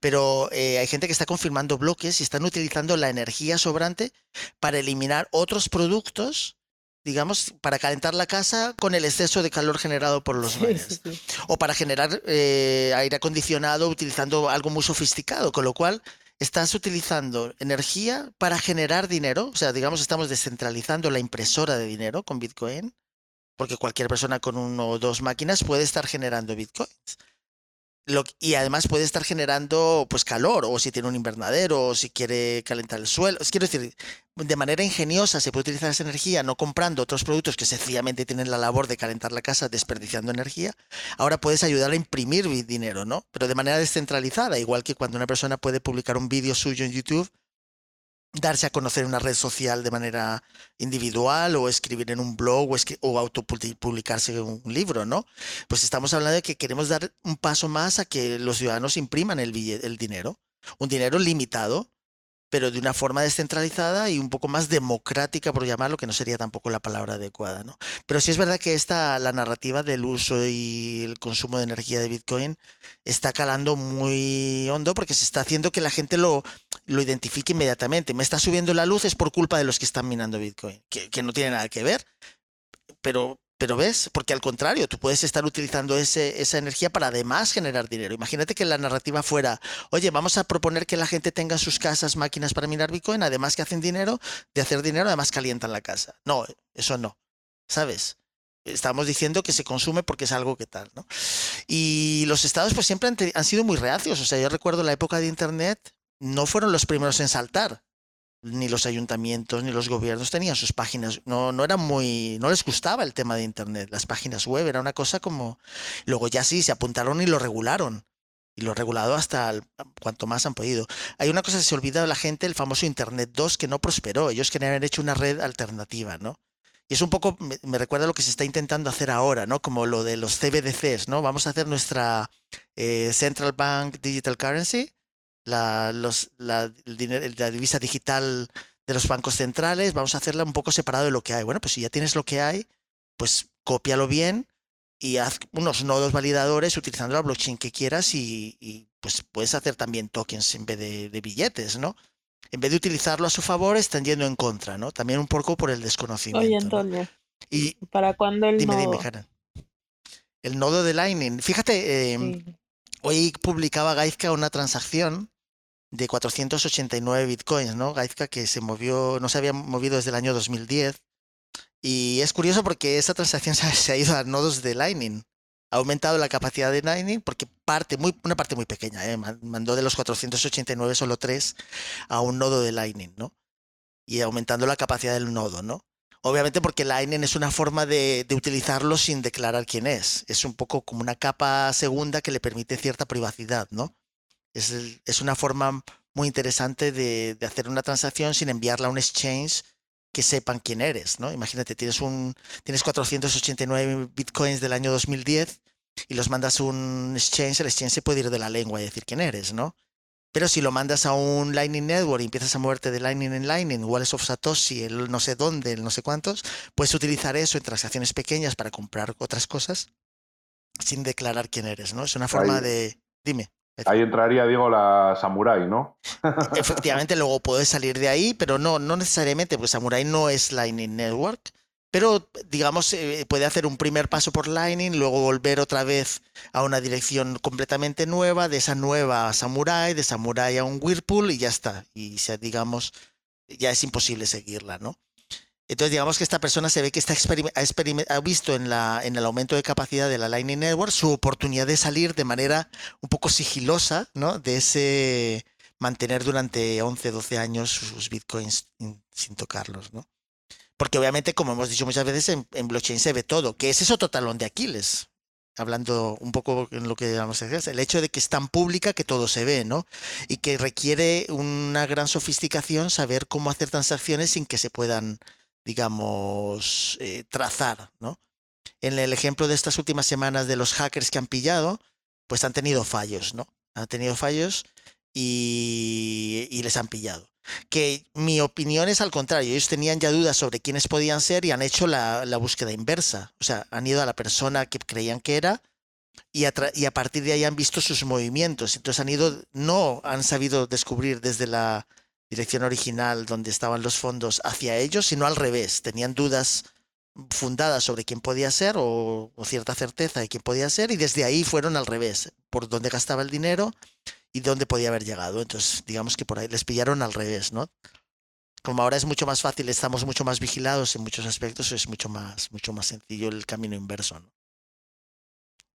Pero eh, hay gente que está confirmando bloques y están utilizando la energía sobrante para eliminar otros productos digamos, para calentar la casa con el exceso de calor generado por los sí, O para generar eh, aire acondicionado utilizando algo muy sofisticado, con lo cual estás utilizando energía para generar dinero. O sea, digamos, estamos descentralizando la impresora de dinero con Bitcoin porque cualquier persona con uno o dos máquinas puede estar generando bitcoins. y además puede estar generando pues calor, o si tiene un invernadero, o si quiere calentar el suelo. Quiero decir, de manera ingeniosa se puede utilizar esa energía no comprando otros productos que sencillamente tienen la labor de calentar la casa desperdiciando energía. Ahora puedes ayudar a imprimir dinero, ¿no? Pero de manera descentralizada, igual que cuando una persona puede publicar un vídeo suyo en YouTube darse a conocer en una red social de manera individual o escribir en un blog o, o autopublicarse un libro, ¿no? Pues estamos hablando de que queremos dar un paso más a que los ciudadanos impriman el, el dinero, un dinero limitado pero de una forma descentralizada y un poco más democrática, por llamarlo, que no sería tampoco la palabra adecuada, ¿no? Pero sí es verdad que esta, la narrativa del uso y el consumo de energía de Bitcoin está calando muy hondo porque se está haciendo que la gente lo, lo identifique inmediatamente. Me está subiendo la luz es por culpa de los que están minando Bitcoin, que, que no tiene nada que ver, pero, pero ves, porque al contrario, tú puedes estar utilizando ese, esa energía para además generar dinero. Imagínate que la narrativa fuera, oye, vamos a proponer que la gente tenga en sus casas máquinas para minar Bitcoin, además que hacen dinero, de hacer dinero, además calientan la casa. No, eso no, ¿sabes? Estamos diciendo que se consume porque es algo que tal, ¿no? Y los estados pues siempre han, han sido muy reacios. O sea, yo recuerdo la época de Internet, no fueron los primeros en saltar ni los ayuntamientos ni los gobiernos tenían sus páginas. No, no era muy, no les gustaba el tema de internet. Las páginas web era una cosa como. Luego ya sí, se apuntaron y lo regularon. Y lo regulado hasta cuanto más han podido. Hay una cosa que se olvida de la gente, el famoso Internet 2, que no prosperó. Ellos querían haber hecho una red alternativa, ¿no? Y es un poco, me, recuerda lo que se está intentando hacer ahora, ¿no? Como lo de los CBDCs, ¿no? Vamos a hacer nuestra eh, Central Bank Digital Currency, la, los, la, la divisa digital de los bancos centrales, vamos a hacerla un poco separado de lo que hay. Bueno, pues si ya tienes lo que hay, pues cópialo bien y haz unos nodos validadores utilizando la blockchain que quieras y, pues puedes hacer también tokens en vez de, billetes, ¿no? En vez de utilizarlo a su favor, están yendo en contra, ¿no? También un poco por el desconocimiento. Oye, Antonio. Y, ¿Para cuándo el dime, nodo? Dime, El nodo de Lightning. Fíjate, eh, hoy publicaba Gaizka una transacción de 489 bitcoins, ¿no? Gaizka que se movió, no se había movido desde el año 2010. Y es curioso porque esa transacción se ha ido a nodos de Lightning. ha aumentado la capacidad de Lightning porque parte, muy, una parte muy pequeña, ¿eh? mandó de los 489 solo 3 a un nodo de Lightning, ¿no? Y aumentando la capacidad del nodo, ¿no? Obviamente porque Lightning es una forma de, de, utilizarlo sin declarar quién es. Es un poco como una capa segunda que le permite cierta privacidad, ¿no? Es, es una forma muy interesante de, de, hacer una transacción sin enviarla a un exchange que sepan quién eres, ¿no? Imagínate, tienes un tienes 489 bitcoins del año 2010 y los mandas a un exchange, el exchange se puede ir de la lengua y decir quién eres, ¿no? Pero si lo mandas a un Lightning Network y empiezas a moverte de Lightning en Lightning, Wallets of Satoshi, el no sé dónde, el no sé cuántos, puedes utilizar eso en transacciones pequeñas para comprar otras cosas sin declarar quién eres, ¿no? Es una forma Ahí. de... Dime. Ahí entraría, digo, la Samurai, ¿no? Efectivamente, luego puedes salir de ahí, pero no, no necesariamente, porque Samurai no es Lightning Network. Pero, digamos, eh, puede hacer un primer paso por Lightning, luego volver otra vez a una dirección completamente nueva, de esa nueva a Samurai, de Samurai a un Whirlpool y ya está. Y, digamos, ya es imposible seguirla, ¿no? Entonces, digamos que esta persona se ve que está ha, visto en, el aumento de capacidad de la Lightning Network su oportunidad de salir de manera un poco sigilosa, ¿no? De ese mantener durante 11, 12 años sus bitcoins sin tocarlos, ¿no? Porque obviamente, como hemos dicho muchas veces, en, en blockchain se ve todo, que es eso talón de Aquiles. Hablando un poco en lo que vamos a decir, el hecho de que es tan pública que todo se ve, ¿no? Y que requiere una gran sofisticación saber cómo hacer transacciones sin que se puedan digamos, eh, trazar, ¿no? En el ejemplo de estas últimas semanas de los hackers que han pillado, pues han tenido fallos, ¿no? Han tenido fallos y, y, les han pillado. Que mi opinión es al contrario, ellos tenían ya dudas sobre quiénes podían ser y han hecho la, la búsqueda inversa. O sea, han ido a la persona que creían que era y a, y a, partir de ahí han visto sus movimientos. Entonces han ido, no han sabido descubrir desde la dirección original donde estaban los fondos hacia ellos, sino al revés. Tenían dudas fundadas sobre quién podía ser o, o, cierta certeza de quién podía ser y desde ahí fueron al revés, por dónde gastaba el dinero y dónde podía haber llegado. Entonces, digamos que por ahí les pillaron al revés, ¿no? Como ahora es mucho más fácil, estamos mucho más vigilados en muchos aspectos, es mucho más, mucho más sencillo el camino inverso, ¿no?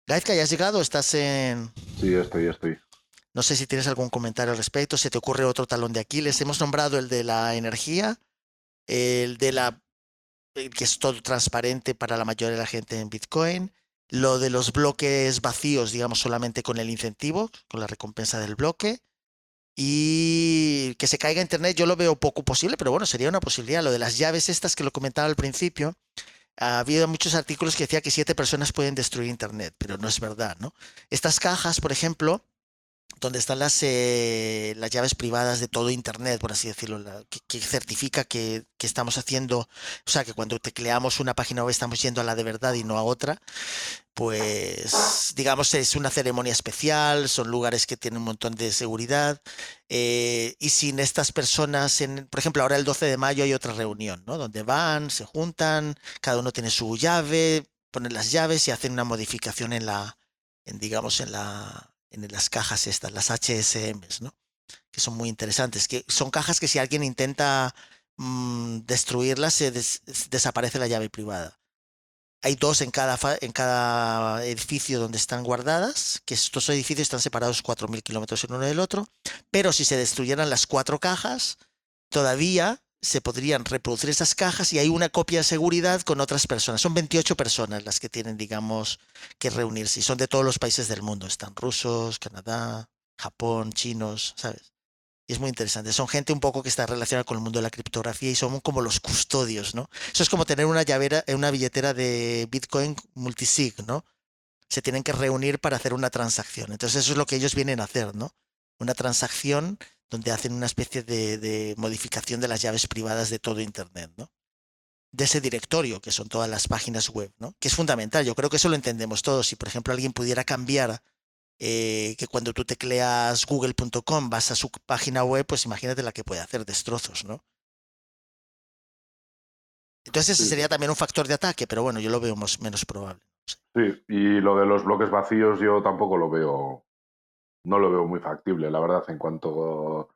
Gaizka, ¿ya has llegado? ¿Estás en...? Sí, estoy, estoy. No sé si tienes algún comentario al respecto, se te ocurre otro talón de Aquiles. Hemos nombrado el de la energía, el de la que es todo transparente para la mayoría de la gente en Bitcoin, lo de los bloques vacíos, digamos, solamente con el incentivo, con la recompensa del bloque, y que se caiga Internet yo lo veo poco posible, pero bueno, sería una posibilidad. Lo de las llaves estas que lo comentaba al principio, ha habido muchos artículos que decía que siete personas pueden destruir Internet, pero no es verdad, ¿no? Estas cajas, por ejemplo, donde están las, eh, las llaves privadas de todo Internet, por así decirlo, que, certifica que, que, estamos haciendo, o sea, que cuando tecleamos una página web estamos yendo a la de verdad y no a otra, pues digamos es una ceremonia especial, son lugares que tienen un montón de seguridad, eh, y sin estas personas, en, por ejemplo, ahora el 12 de mayo hay otra reunión, ¿no? Donde van, se juntan, cada uno tiene su llave, ponen las llaves y hacen una modificación en la, en, digamos, en la en las cajas estas, las HSMs, ¿no? Que son muy interesantes, que son cajas que si alguien intenta mmm, destruirlas, se des desaparece la llave privada. Hay dos en cada, en cada edificio donde están guardadas, que estos edificios están separados 4.000 kilómetros el uno del otro, pero si se destruyeran las cuatro cajas, todavía se podrían reproducir esas cajas y hay una copia de seguridad con otras personas. Son 28 personas las que tienen, digamos, que reunirse y son de todos los países del mundo. Están rusos, Canadá, Japón, chinos, ¿sabes? Y es muy interesante. Son gente un poco que está relacionada con el mundo de la criptografía y son como los custodios, ¿no? Eso es como tener una llavera, una billetera de Bitcoin multisig, ¿no? Se tienen que reunir para hacer una transacción. Entonces eso es lo que ellos vienen a hacer, ¿no? Una transacción donde hacen una especie de, de, modificación de las llaves privadas de todo Internet, ¿no? De ese directorio, que son todas las páginas web, ¿no? Que es fundamental. Yo creo que eso lo entendemos todos. Si, por ejemplo, alguien pudiera cambiar eh, que cuando tú tecleas google.com vas a su página web, pues imagínate la que puede hacer, destrozos, ¿no? Entonces ese sería también un factor de ataque, pero bueno, yo lo veo menos probable. Sí, y lo de los bloques vacíos yo tampoco lo veo no lo veo muy factible, la verdad, en cuanto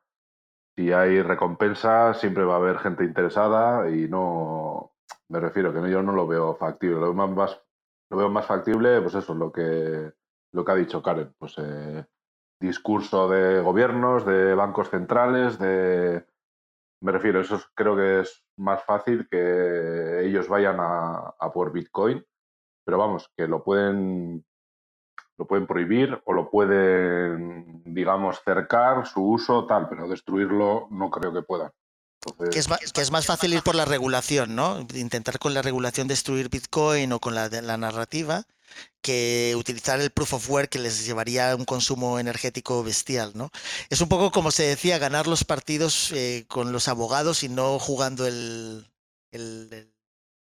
si hay recompensa, siempre va a haber gente interesada y no, me refiero que yo no lo veo factible, lo veo más, Lo veo más factible, pues eso, lo que, lo que ha dicho Karen, pues eh, discurso de gobiernos, de bancos centrales, de... Me refiero, eso creo que es más fácil que ellos vayan a por Bitcoin, pero vamos, que lo pueden lo pueden prohibir o lo pueden, digamos, cercar su uso, tal, pero destruirlo no creo que puedan. que, es, que, es, más fácil ir por la regulación, ¿no? Intentar con la regulación destruir Bitcoin o con la, la narrativa que utilizar el proof of work que les llevaría a un consumo energético bestial, ¿no? Es un poco como se decía, ganar los partidos eh, con los abogados y no jugando el, el, el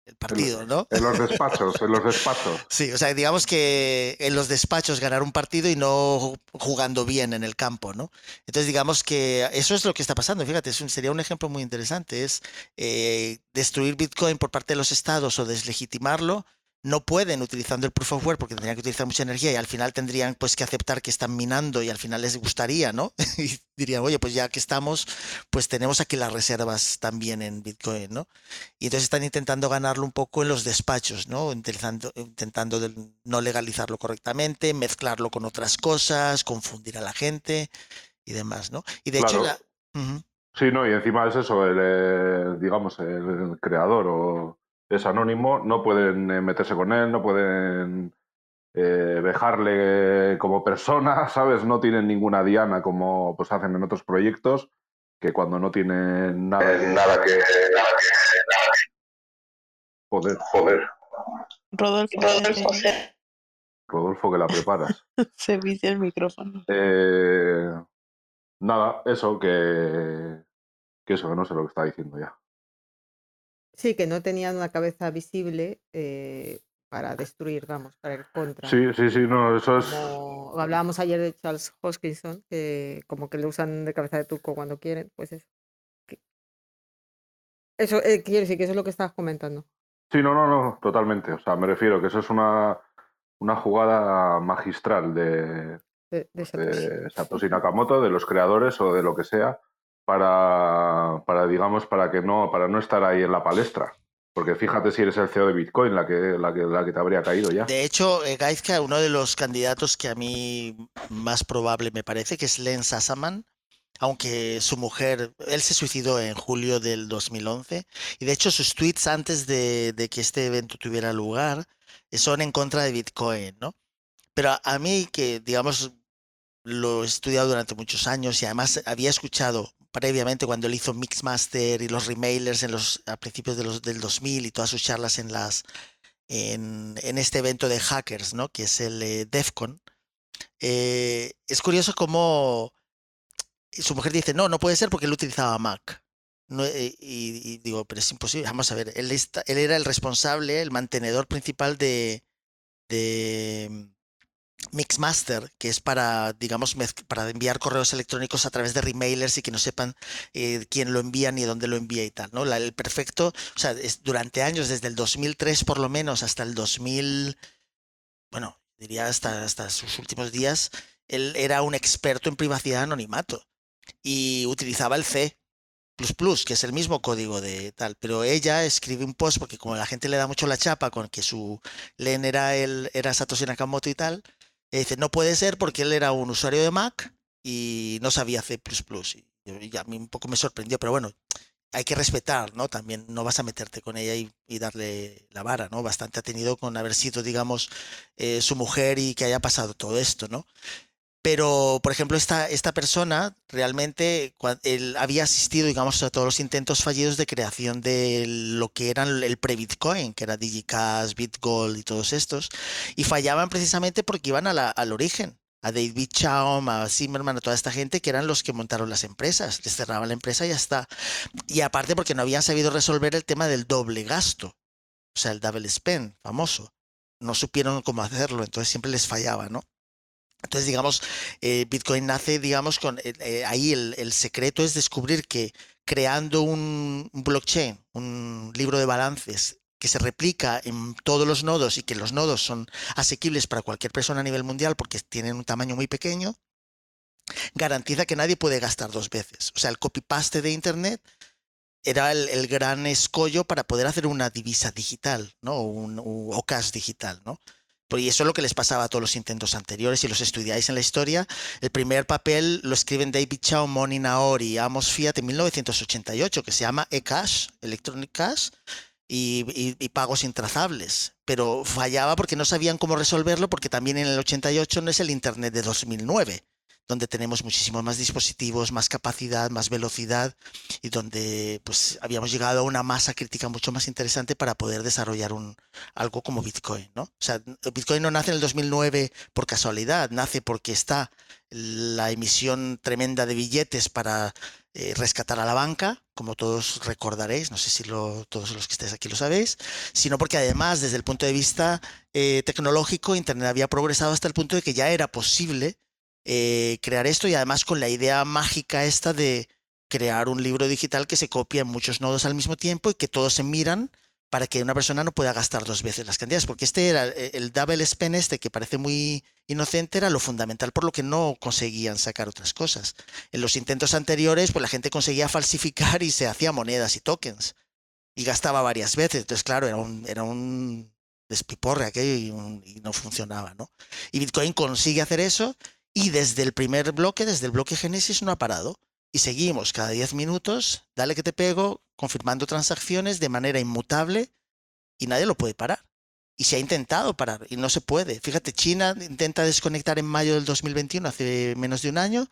el partido, ¿no? En los despachos, en los despachos. Sí, o sea, digamos que en los despachos ganar un partido y no jugando bien en el campo, ¿no? Entonces, digamos que eso es lo que está pasando. Fíjate, sería un ejemplo muy interesante, es eh, destruir Bitcoin por parte de los estados o deslegitimarlo no pueden utilizando el proof of work porque tendrían que utilizar mucha energía y al final tendrían pues que aceptar que están minando y al final les gustaría, ¿no? y dirían, oye, pues ya que estamos, pues tenemos aquí las reservas también en Bitcoin, ¿no? Y entonces están intentando ganarlo un poco en los despachos, ¿no? Intentando, intentando no legalizarlo correctamente, mezclarlo con otras cosas, confundir a la gente y demás, ¿no? Y de hecho... La... Sí, no, y encima es eso, el, eh, digamos, el creador o es anónimo, no pueden eh, meterse con él, no pueden eh, dejarle como persona, ¿sabes? No tienen ninguna diana como pues hacen en otros proyectos, que cuando no tienen nada, eh, nada que... Nada que, Poder. Poder. Rodolfo. Rodolfo, Rodolfo, que la preparas. Se vicia el micrófono. Eh, nada, eso, que, que eso, que no sé lo que está diciendo ya. Sí, que no tenían una cabeza visible eh, para destruir, vamos, para ir contra. Sí, sí, sí, no, eso es. Como hablábamos ayer de Charles Hoskinson, que como que le usan de cabeza de tuco cuando quieren, pues eso. Eso eh, quiere decir que eso es lo que estabas comentando. Sí, no, no, no, totalmente. O sea, me refiero que eso es una, una jugada magistral de, de, de Satoshi. de Satoshi Nakamoto, de los creadores o de lo que sea, para, para, digamos, para que no, para no estar ahí en la palestra. Porque fíjate si eres el CEO de Bitcoin, la que, la que, la que te habría caído ya. De hecho, eh, Gaizka, uno de los candidatos que a mí más probable me parece, que es Len Sassaman, aunque su mujer, él se suicidó en julio del 2011, y de hecho sus tweets antes de, de que este evento tuviera lugar son en contra de Bitcoin, ¿no? Pero a mí que, digamos, lo he estudiado durante muchos años y además había escuchado previamente cuando él hizo Mixmaster y los remailers en los, a principios de los, del 2000 y todas sus charlas en, las, en, este evento de hackers, ¿no? que es el eh, DEFCON. Eh, es curioso cómo su mujer dice, no, no puede ser porque él utilizaba Mac. No, y, digo, pero es imposible. Vamos a ver, él, está, él era el responsable, el mantenedor principal de Mixmaster, que es para, digamos, para enviar correos electrónicos a través de remailers y que no sepan eh, quién lo envía ni dónde lo envía y tal, ¿no? El perfecto, o sea, durante años, desde el 2003 por lo menos hasta el 2000, bueno, diría hasta, hasta sus últimos días, él era un experto en privacidad anonimato y utilizaba el C, que es el mismo código de tal, pero ella escribe un post porque como la gente le da mucho la chapa con que su Len era era Satoshi Nakamoto y tal, dice, no puede ser porque él era un usuario de Mac y no sabía C++. Y, y a mí un poco me sorprendió, pero bueno, hay que respetar, ¿no? También no vas a meterte con ella y, y darle la vara, ¿no? Bastante ha tenido con haber sido, digamos, eh, su mujer y que haya pasado todo esto, ¿no? Pero, por ejemplo, esta, esta persona realmente había asistido, digamos, a todos los intentos fallidos de creación de lo que eran el pre-Bitcoin, que era Digicash, BitGold y todos estos, y fallaban precisamente porque iban al origen, a David Chaum, a Zimmerman, a toda esta gente que eran los que montaron las empresas, les cerraban la empresa y ya está. Y aparte porque no habían sabido resolver el tema del doble gasto, o sea, el double spend, famoso. No supieron cómo hacerlo, entonces siempre les fallaba, ¿no? Entonces, digamos, eh, Bitcoin nace, digamos, con eh, eh, ahí el, secreto es descubrir que creando un, blockchain, un libro de balances que se replica en todos los nodos y que los nodos son asequibles para cualquier persona a nivel mundial porque tienen un tamaño muy pequeño, garantiza que nadie puede gastar dos veces. O sea, el copy-paste de Internet era el, gran escollo para poder hacer una divisa digital, ¿no? Un, o cash digital, ¿no? Pues, y eso es lo que les pasaba a todos los intentos anteriores. Si los estudiáis en la historia, el primer papel lo escriben David Chow, Moni Naori y Amos Fiat en 1988, que se llama eCash, Electronic Cash, y, y- y pagos intrazables. Pero fallaba porque no sabían cómo resolverlo, porque también en el 88 no es el Internet de 2009, donde tenemos muchísimos más dispositivos, más capacidad, más velocidad, y donde pues habíamos llegado a una masa crítica mucho más interesante para poder desarrollar un, algo como Bitcoin, ¿no? O sea, Bitcoin no nace en el 2009 por casualidad, nace porque está la emisión tremenda de billetes para eh, rescatar a la banca, como todos recordaréis, no sé si lo- todos los que estéis aquí lo sabéis, sino porque además desde el punto de vista eh, tecnológico, Internet había progresado hasta el punto de que ya era posible eh, crear esto y además con la idea mágica esta de crear un libro digital que se copia en muchos nodos al mismo tiempo y que todos se miran para que una persona no pueda gastar dos veces las cantidades, porque este era eh, el double spend este que parece muy inocente era lo fundamental por lo que no conseguían sacar otras cosas. En los intentos anteriores, pues la gente conseguía falsificar y se hacía monedas y tokens y gastaba varias veces, entonces claro, era un, era un despiporre aquello y, y no funcionaba, ¿no? Y Bitcoin consigue hacer eso y desde el primer bloque, desde el bloque Génesis, no ha parado. Y seguimos cada 10 minutos, dale que te pego, confirmando transacciones de manera inmutable y nadie lo puede parar. Y se ha intentado parar y no se puede. Fíjate, China intenta desconectar en mayo del 2021, hace menos de un año,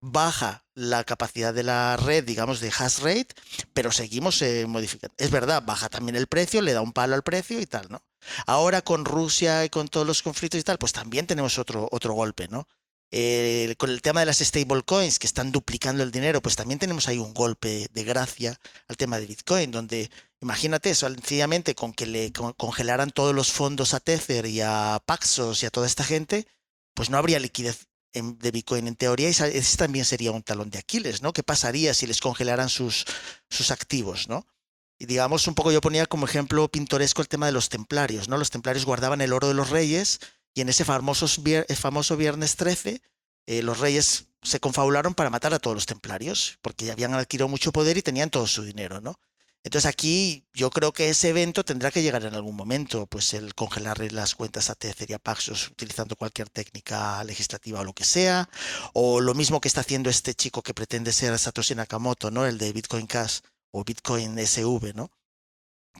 baja la capacidad de la red, digamos, de hash rate, pero seguimos eh, modificando. Es verdad, baja también el precio, le da un palo al precio y tal, ¿no? Ahora con Rusia y con todos los conflictos y tal, pues también tenemos otro, otro golpe, ¿no? Con el tema de las stablecoins que están duplicando el dinero, pues también tenemos ahí un golpe de gracia al tema de Bitcoin, donde imagínate eso, sencillamente con que le con- congelaran todos los fondos a Tether y a Paxos y a toda esta gente, pues no habría liquidez de Bitcoin en teoría y ese también sería un talón de Aquiles, ¿no? ¿Qué pasaría si les congelaran sus, sus activos, ¿no? Y digamos, un poco yo ponía como ejemplo pintoresco el tema de los templarios, ¿no? Los templarios guardaban el oro de los reyes y en ese famoso, eh, famoso viernes 13, eh, los reyes se confabularon para matar a todos los templarios, porque ya habían adquirido mucho poder y tenían todo su dinero, ¿no? Entonces aquí yo creo que ese evento tendrá que llegar en algún momento, pues el congelar las cuentas a Tether y a Paxos utilizando cualquier técnica legislativa o lo que sea, o lo mismo que está haciendo este chico que pretende ser Satoshi Nakamoto, ¿no? El de Bitcoin Cash o Bitcoin SV, ¿no?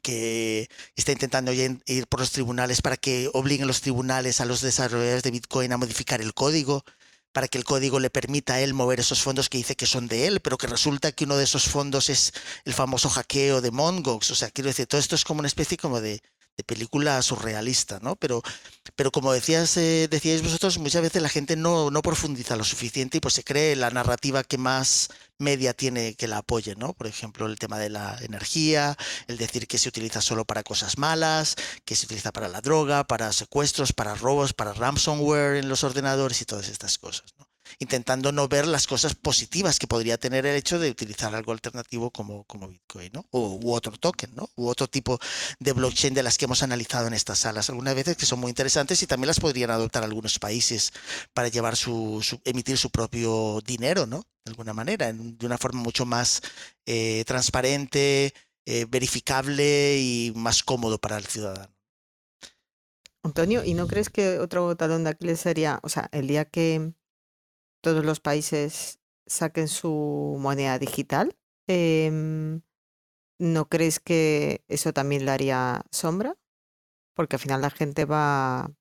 Que está intentando ir por los tribunales para que obliguen los tribunales a los desarrolladores de Bitcoin a modificar el código, para que el código le permita a él mover esos fondos que dice que son de él, pero que resulta que uno de esos fondos es el famoso hackeo de Mongox. O sea, quiero decir, todo esto es como una especie como de, de película surrealista, ¿no? Pero, pero como decías, eh, decíais vosotros, muchas veces la gente no, no profundiza lo suficiente y pues se cree la narrativa que más media tiene que la apoye, ¿no? Por ejemplo, el tema de la energía, el decir que se utiliza solo para cosas malas, que se utiliza para la droga, para secuestros, para robos, para ransomware en los ordenadores y todas estas cosas. Intentando no ver las cosas positivas que podría tener el hecho de utilizar algo alternativo como, como Bitcoin, ¿no? O, u otro token, ¿no? U otro tipo de blockchain de las que hemos analizado en estas salas algunas veces que son muy interesantes y también las podrían adoptar algunos países para llevar su, emitir su propio dinero, ¿no? De alguna manera, de una forma mucho más eh, transparente, eh, verificable y más cómodo para el ciudadano. Antonio, ¿y no crees que otro talón de Aquiles sería, o sea, el día que todos los países saquen su moneda digital, em, ¿no crees que eso también le haría sombra? Porque al final la gente va,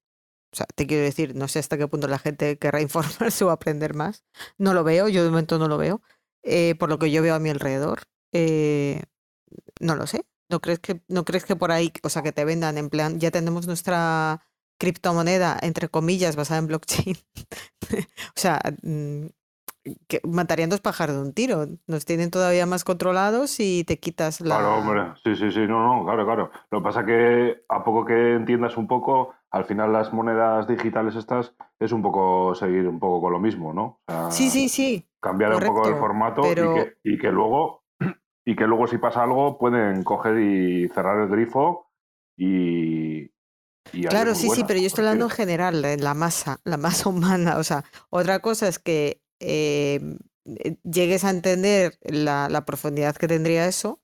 o sea, te quiero decir, no sé hasta qué punto la gente querrá informarse o aprender más. No lo veo, yo de momento no lo veo. eh, por lo que yo veo a mi alrededor, eh, no lo sé. ¿No crees que, no crees que por ahí, o sea, que te vendan en plan, ya tenemos nuestra criptomoneda, entre comillas, basada en blockchain? o sea, mm, que matarían dos pájaros de un tiro. Nos tienen todavía más controlados y te quitas la... Claro, hombre, sí, sí, sí, no, no, claro, claro. Lo que pasa que a poco que entiendas un poco, al final las monedas digitales estas es un poco seguir un poco con lo mismo, ¿no? O sea, Sí, sí, sí. cambiar un poco el formato pero- y, que, y que luego y que luego si pasa algo pueden coger y cerrar el grifo y, Claro, sí, sí, pero yo estoy porque- hablando en general, en la masa, la masa humana. O sea, otra cosa es que eh, eh, llegues a entender la, la profundidad que tendría eso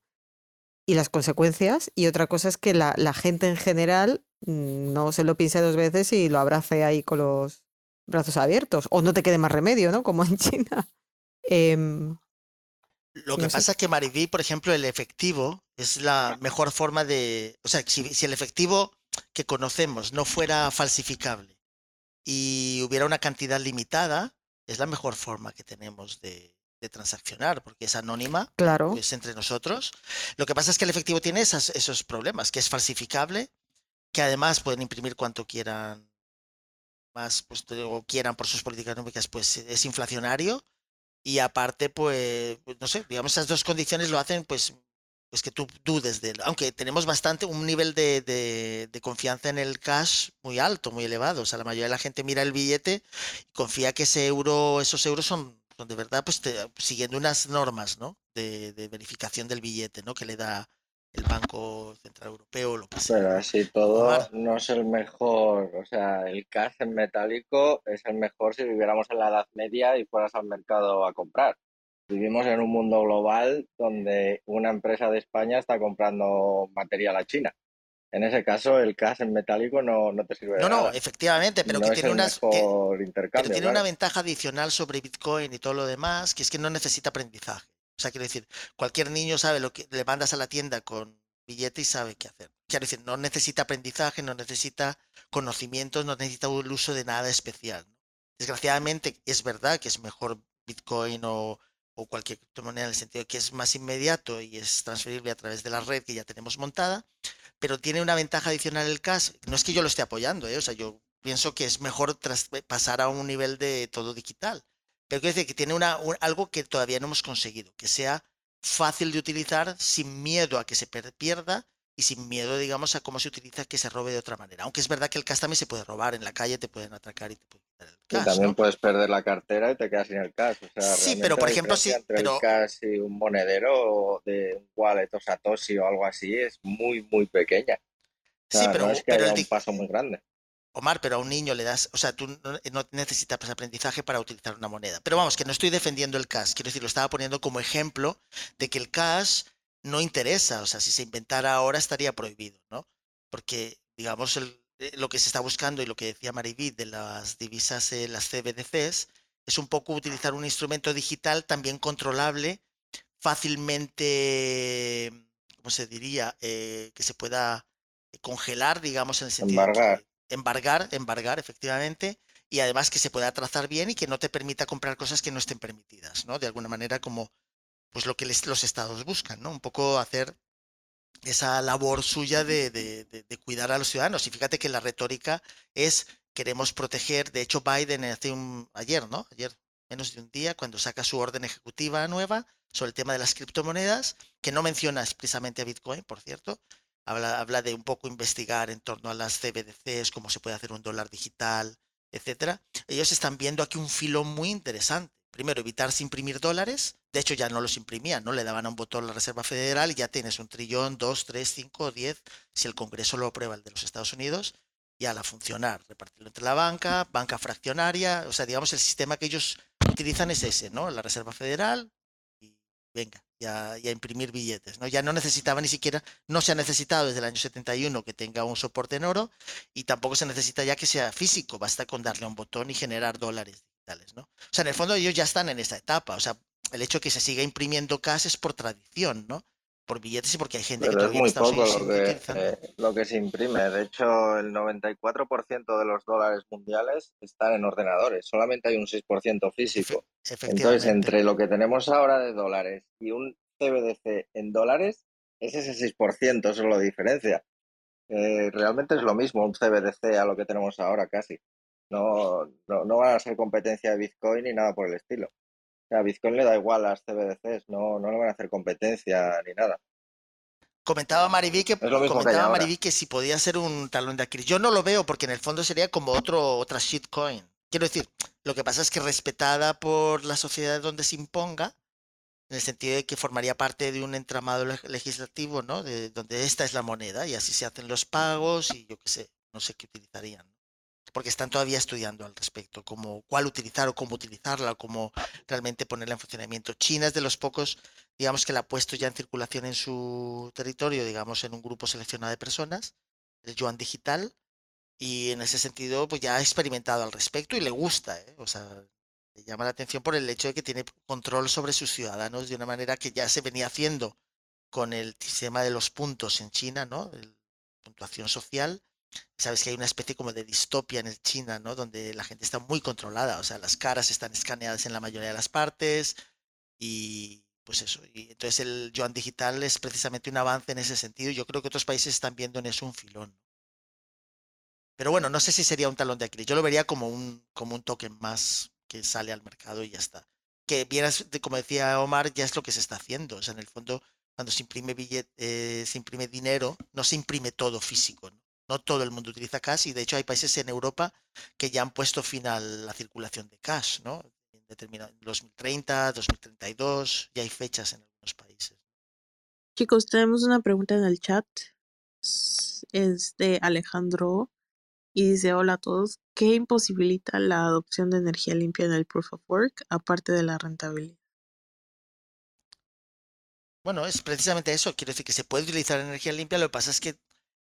y las consecuencias, y otra cosa es que la, la gente en general mm, no se lo piense dos veces y lo abrace ahí con los brazos abiertos. O no te quede más remedio, ¿no? Como en China. Em, Lo que no sé. pasa es que Mariví, por ejemplo, el efectivo es la mejor forma de. O sea, si, si el efectivo que conocemos no fuera falsificable y hubiera una cantidad limitada, es la mejor forma que tenemos de, de transaccionar, porque es anónima, claro. es entre nosotros. Lo que pasa es que el efectivo tiene esas- esos problemas, que es falsificable, que además pueden imprimir cuanto quieran más, pues o quieran por sus políticas económicas, pues es inflacionario. Y aparte, pues, pues, no sé, digamos, esas dos condiciones lo hacen, pues, pues que tú dudes de él. Aunque tenemos bastante, un nivel de, de- de confianza en el cash muy alto, muy elevado. O sea, la mayoría de la gente mira el billete y confía que ese euro, esos euros son, son de verdad, pues te- siguiendo unas normas, ¿no? De, de verificación del billete, ¿no? Que le da el Banco Central Europeo o lo que sea. Pero así todo Omar. no es el mejor, o sea, el cash en metálico es el mejor si viviéramos en la Edad Media y fueras al mercado a comprar. Vivimos en un mundo global donde una empresa de España está comprando material a China. En ese caso, el cash en metálico no, no te sirve de No, no, nada. efectivamente, pero no que tiene unas. que- Pero tiene una ventaja adicional sobre Bitcoin y todo lo demás, que es que no necesita aprendizaje. O sea, quiero decir, cualquier niño sabe lo que le mandas a la tienda con billete y sabe qué hacer. Quiero decir, no necesita aprendizaje, no necesita conocimientos, no necesita el uso de nada especial. ¿no? Desgraciadamente, es verdad que es mejor Bitcoin o, o cualquier criptomoneda en el sentido de que es más inmediato y es transferible a través de la red que ya tenemos montada, pero tiene una ventaja adicional el CAS. No es que yo lo esté apoyando, ¿eh? o sea, yo pienso que es mejor tras- pasar a un nivel de todo digital. Pero quiero decir que tiene una, un- algo que todavía no hemos conseguido, que sea fácil de utilizar sin miedo a que se pierda y sin miedo, digamos, a cómo se utiliza que se robe de otra manera. Aunque es verdad que el cash también se puede robar, en la calle te pueden atracar y te pueden Y también ¿no? puedes perder la cartera y te quedas sin el cash. O sea, Sí, pero por ejemplo, sí, entre pero el cash y un monedero de un wallet o Satoshi o algo así es muy, muy pequeña. O sí, pero, no es que pero haya un paso muy grande. Omar, pero a un niño le das, o sea, tú no, necesitas aprendizaje para utilizar una moneda. Pero vamos, que no estoy defendiendo el cash, quiero decir, lo estaba poniendo como ejemplo de que el cash no interesa, o sea, si se inventara ahora estaría prohibido, ¿no? Porque, digamos, el- lo que se está buscando y lo que decía Mariví de las divisas, eh, las CBDCs, es un poco utilizar un instrumento digital también controlable, fácilmente, ¿cómo se diría? Eh, que se pueda congelar, digamos, en el sentido de que- Embargar. embargar, embargar, efectivamente, y además que se pueda trazar bien y que no te permita comprar cosas que no estén permitidas, ¿no? De alguna manera como pues lo que les- los estados buscan, ¿no? Un poco hacer esa labor suya de, de- cuidar a los ciudadanos. Y fíjate que la retórica es queremos proteger, de hecho Biden hace un, ayer, ¿no? Ayer, menos de un día, cuando saca su orden ejecutiva nueva sobre el tema de las criptomonedas, que no menciona expresamente a Bitcoin, por cierto, habla, habla de un poco investigar en torno a las CBDCs, cómo se puede hacer un dólar digital, etcétera. Ellos están viendo aquí un filo muy interesante. Primero, evitarse imprimir dólares. De hecho, ya no los imprimían, ¿no? Le daban a un botón a la Reserva Federal y ya tienes un trillón, dos, tres, cinco, diez. Si el Congreso lo aprueba, el de los Estados Unidos, ya la funcionar. Repartirlo entre la banca, banca fraccionaria. O sea, digamos, el sistema que ellos utilizan es ese, ¿no? La Reserva Federal y venga, ya, ya imprimir billetes, ¿no? Ya no necesitaba ni siquiera, no se ha necesitado desde el año 71 que tenga un soporte en oro y tampoco se necesita ya que sea físico, basta con darle a un botón y generar dólares digitales, ¿no? O sea, en el fondo ellos ya están en esa etapa, o sea, el hecho de que se siga imprimiendo cash es por tradición, ¿no? Por billetes y porque hay gente que Pero es todavía en muy poco lo que, eh, lo que se imprime. De hecho, el 94% de los dólares mundiales están en ordenadores. Solamente hay un 6% Efe- físico. Entonces, entre lo que tenemos ahora de dólares y un CBDC en dólares, es ese 6%, eso es la diferencia. Eh, realmente es lo mismo un CBDC a lo que tenemos ahora casi. No, no, no van a ser competencia de Bitcoin ni nada por el estilo. O sea, a Bitcoin le da igual a las CBDCs, no, no le van a hacer competencia ni nada. Comentaba Mariví que, que comentaba. Mariví que si podía ser un talón de Aquiles. Yo no lo veo porque en el fondo sería como otro, otra shitcoin. Quiero decir, lo que pasa es que respetada por la sociedad donde se imponga, en el sentido de que formaría parte de un entramado leg- legislativo, ¿no? De donde esta es la moneda y así se hacen los pagos y yo qué sé, no sé qué utilizarían. Porque están todavía estudiando al respecto, cuál utilizar o cómo utilizarla, o cómo realmente ponerla en funcionamiento. China es de los pocos, digamos, que la ha puesto ya en circulación en su territorio, digamos, en un grupo seleccionado de personas. el yuan digital, y en ese sentido, pues ya ha experimentado al respecto y le gusta, ¿eh? O sea, le llama la atención por el hecho de que tiene control sobre sus ciudadanos de una manera que ya se venía haciendo con el sistema de los puntos en China, ¿no? El- puntuación social. Sabes que hay una especie como de distopia en China, ¿no? Donde la gente está muy controlada, o sea, las caras están escaneadas en la mayoría de las partes y pues eso. Y entonces el yuan digital es precisamente un avance en ese sentido. Yo creo que otros países están viendo en eso un filón. Pero bueno, no sé si sería un talón de Aquiles. Yo lo vería como un, como un token más que sale al mercado y ya está. Que vieras, como decía Omar, ya es lo que se está haciendo. O sea, en el fondo, cuando se imprime billet- eh, se imprime dinero, no se imprime todo físico. ¿no? No todo el mundo utiliza cash y de hecho hay países en Europa que ya han puesto fin a la circulación de cash, ¿no? En determinado, en 2030, 2032, ya hay fechas en algunos países. Chicos, tenemos una pregunta en el chat. Es de Alejandro y dice, hola a todos, ¿qué imposibilita la adopción de energía limpia en el Proof of Work aparte de la rentabilidad? Bueno, es precisamente eso. Quiero decir que se puede utilizar energía limpia. Lo que pasa es que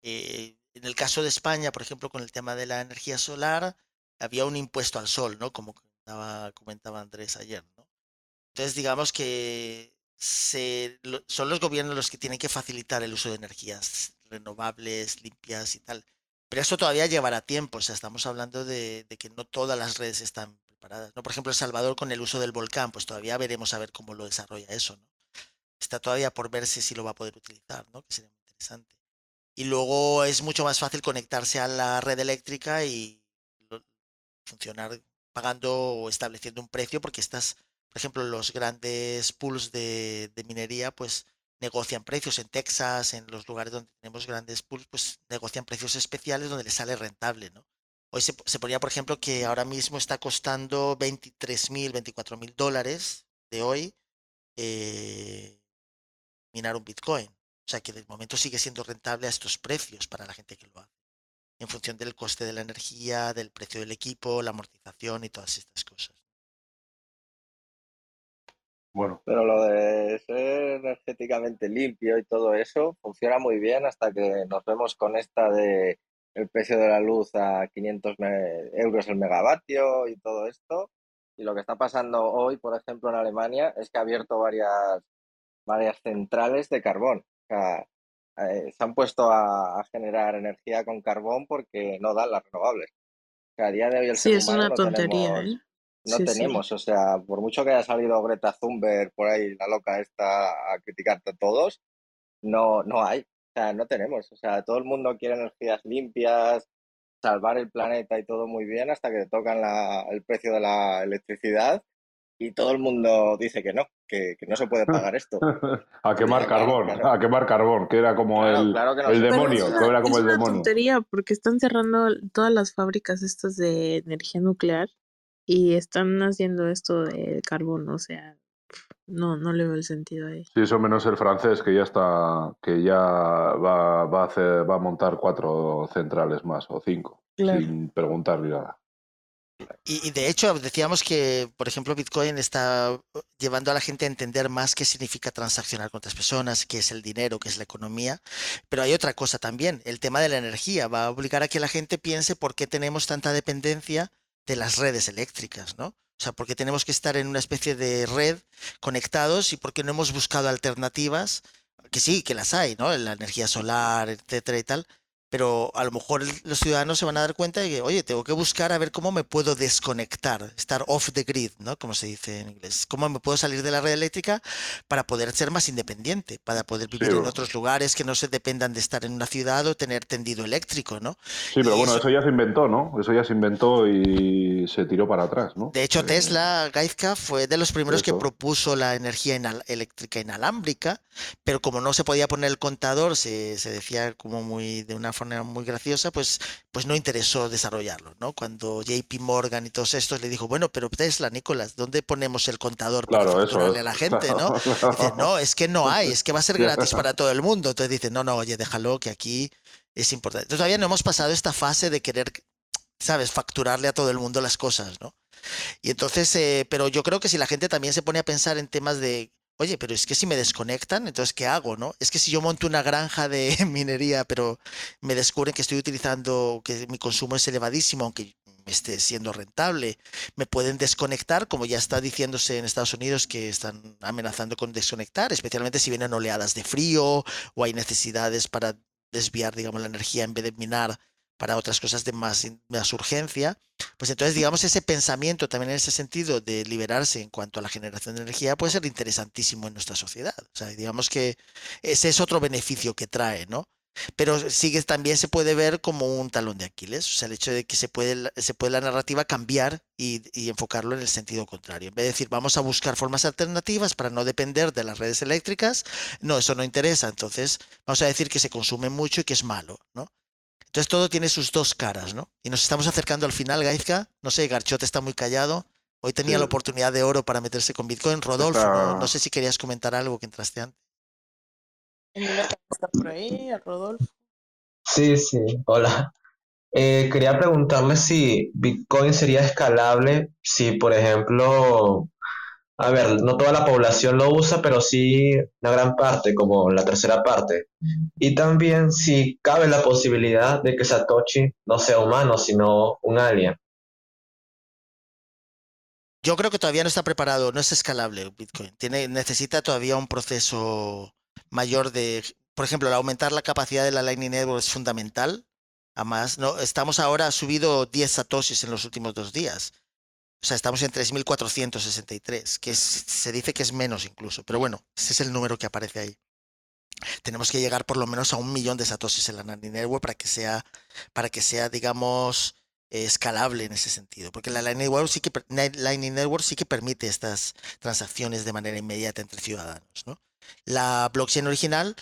eh, en el caso de España, por ejemplo, con el tema de la energía solar, había un impuesto al sol, ¿no? Como comentaba, comentaba Andrés ayer, ¿no? Entonces, digamos que se, son los gobiernos los que tienen que facilitar el uso de energías renovables, limpias y tal. Pero eso todavía llevará tiempo. O sea, estamos hablando de, de que no todas las redes están preparadas, ¿no? Por ejemplo, El Salvador con el uso del volcán, pues todavía veremos a ver cómo lo desarrolla eso, ¿no? está todavía por verse si lo va a poder utilizar, ¿no? Que sería muy interesante. Y luego es mucho más fácil conectarse a la red eléctrica y funcionar pagando o estableciendo un precio porque estás, por ejemplo, los grandes pools de, minería, pues negocian precios en Texas, en los lugares donde tenemos grandes pools, pues negocian precios especiales donde les sale rentable, ¿no? Hoy se, se ponía, por ejemplo, que ahora mismo está costando 23 mil, 24 mil dólares de hoy eh, minar un Bitcoin. O sea que de momento sigue siendo rentable a estos precios para la gente que lo hace. En función del coste de la energía, del precio del equipo, la amortización y todas estas cosas. Bueno, Pero lo de ser energéticamente limpio y todo eso funciona muy bien hasta que nos vemos con esta de el precio de la luz a 500 me- euros el megavatio y todo esto. Y lo que está pasando hoy, por ejemplo, en Alemania es que ha abierto varias, varias centrales de carbón. Sea, eh, se han puesto a, a generar energía con carbón porque no dan las renovables. O sea, a día de hoy el Sí, es una no tontería, tenemos, ¿eh? no Sí, sí. tenemos, o sea, por mucho que haya salido Greta Thunberg por ahí, la loca esta, a criticarte a todos, no, no hay, o sea, no tenemos, o sea, todo el mundo quiere energías limpias, salvar el planeta y todo muy bien hasta que tocan la- el precio de la electricidad y todo el mundo dice que no, que, que no se puede pagar esto. a quemar carbón, claro. a quemar carbón, que era como Claro, el, claro que no el demonio, es que una, era como es el una demonio. tontería porque están cerrando todas las fábricas estas de energía nuclear y están haciendo esto de carbón, o sea, no, no le veo el sentido ahí. Sí, eso menos el francés que ya está, que ya va, va a hacer, va a montar cuatro centrales más o cinco, Claro. sin preguntar ni nada. Y, y de hecho decíamos que, por ejemplo, Bitcoin está uh, llevando a la gente a entender más qué significa transaccionar con otras personas, qué es el dinero, qué es la economía. Pero hay otra cosa también, el tema de la energía va a obligar a que la gente piense por qué tenemos tanta dependencia de las redes eléctricas, ¿no? O sea, por qué tenemos que estar en una especie de red conectados y por qué no hemos buscado alternativas, que sí, que las hay, ¿no? La energía solar, etcétera y tal, pero a lo mejor los ciudadanos se van a dar cuenta de que, oye, tengo que buscar a ver cómo me puedo desconectar, estar off the grid, ¿no? Como se dice en inglés. ¿Cómo me puedo salir de la red eléctrica para poder ser más independiente, para poder Sí, vivir en otros lugares que no se dependan de estar en una ciudad o tener tendido eléctrico, ¿no? Sí, pero Y bueno, eso- eso ya se inventó, ¿no? Eso ya se inventó y se tiró para atrás, ¿no? De hecho, Eh, Tesla, Gaizka, fue de los primeros que propuso la energía inal- eléctrica inalámbrica, pero como no se podía poner el contador, se, se decía como muy de una forma muy graciosa, pues, pues no interesó desarrollarlo, ¿no? Cuando JP Morgan y todos estos le dijo, bueno, pero Tesla, Nicolás, ¿dónde ponemos el contador para Claro, eso a la gente, ¿no? Dice, no, es que no hay, es que va a ser gratis para todo el mundo. Entonces dice, no, no, oye, déjalo, que aquí es importante. Entonces todavía no hemos pasado esta fase de querer, ¿sabes?, facturarle a todo el mundo las cosas, ¿no? Y entonces, eh, pero yo creo que si la gente también se pone a pensar en temas de, oye, pero es que si me desconectan, entonces ¿qué hago, no? Es que si yo monto una granja de minería, pero me descubren que estoy utilizando, que mi consumo es elevadísimo, aunque esté siendo rentable, me pueden desconectar, como ya está diciéndose en Estados Unidos que están amenazando con desconectar, especialmente si vienen oleadas de frío o hay necesidades para desviar, digamos, la energía en vez de minar para otras cosas de más, más urgencia, pues entonces, digamos, ese pensamiento también en ese sentido de liberarse en cuanto a la generación de energía puede ser interesantísimo en nuestra sociedad. O sea, digamos que ese es otro beneficio que trae, ¿no? Pero sigue, también se puede ver como un talón de Aquiles, o sea, el hecho de que se puede, se puede la narrativa cambiar y, y, enfocarlo en el sentido contrario. En vez de decir, vamos a buscar formas alternativas para no depender de las redes eléctricas, no, eso no interesa. Entonces, vamos a decir que se consume mucho y que es malo, ¿no? Entonces todo tiene sus dos caras, ¿no? Y nos estamos acercando al final, Gaizka. No sé, Garchote está muy callado. Hoy tenía Sí. la oportunidad de oro para meterse con Bitcoin. Rodolfo, Está- ¿no? No sé si querías comentar algo que entraste antes. Emilio también está por ahí, a Rodolfo. Sí, sí, hola. Eh, quería preguntarle si Bitcoin sería escalable si, por ejemplo, a ver, no toda la población lo usa, pero sí una gran parte, como la tercera parte. Y también si cabe la posibilidad de que Satoshi no sea humano, sino un alien. Yo creo que todavía no está preparado, no es escalable Bitcoin. Tiene, necesita todavía un proceso mayor de, por ejemplo, aumentar la capacidad de la Lightning Network es fundamental. Además, no, estamos ahora, subido 10 satoshis en los últimos dos días. O sea, estamos en 3.463, que es- se dice que es menos incluso, pero bueno, ese es el número que aparece ahí. Tenemos que llegar por lo menos a un millón de satoshis en la Lightning Network para que sea, para que sea, digamos, eh, escalable en ese sentido, porque la Lightning Network sí que, Lightning Network sí que permite estas transacciones de manera inmediata entre ciudadanos, ¿no? La blockchain original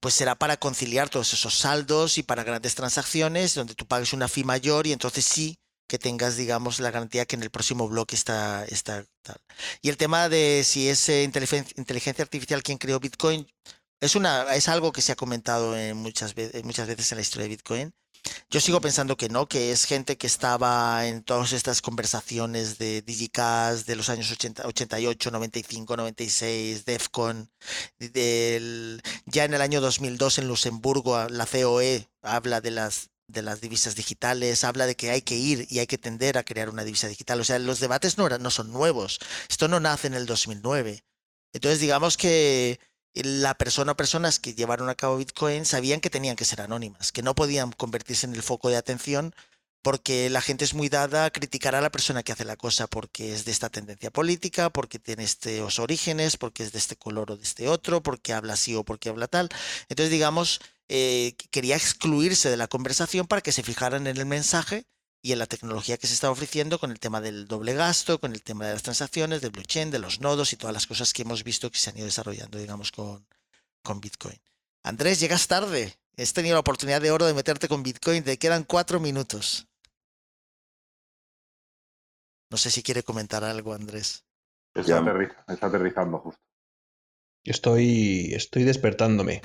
pues será para conciliar todos esos saldos y para grandes transacciones donde tú pagues una fee mayor y entonces sí que tengas, digamos, la garantía que en el próximo bloque está, está tal. Y el tema de si es eh, inteligen- inteligencia artificial quien creó Bitcoin, es, una, es algo que se ha comentado en muchas, muchas veces en la historia de Bitcoin. Yo sigo pensando que no, que es gente que estaba en todas estas conversaciones de Digicast de los años 80, 88, 95, 96, DEFCON, del, ya en el año 2002 en Luxemburgo la COE habla de las de las divisas digitales, habla de que hay que ir y hay que tender a crear una divisa digital. O sea, los debates no, no son nuevos. Esto no nace en el 2009. Entonces, digamos que la persona o personas que llevaron a cabo Bitcoin sabían que tenían que ser anónimas, que no podían convertirse en el foco de atención porque la gente es muy dada a criticar a la persona que hace la cosa porque es de esta tendencia política, porque tiene estos orígenes, porque es de este color o de este otro, porque habla así o porque habla tal. Entonces, digamos, eh, quería excluirse de la conversación para que se fijaran en el mensaje y en la tecnología que se está ofreciendo con el tema del doble gasto, con el tema de las transacciones, del blockchain, de los nodos y todas las cosas que hemos visto que se han ido desarrollando, digamos, con, con Bitcoin. Andrés, llegas tarde. Has tenido la oportunidad de oro de meterte con Bitcoin. Te quedan cuatro minutos. No sé si quiere comentar algo, Andrés. Está, Ya. aterri- está aterrizando justo. Estoy, estoy despertándome.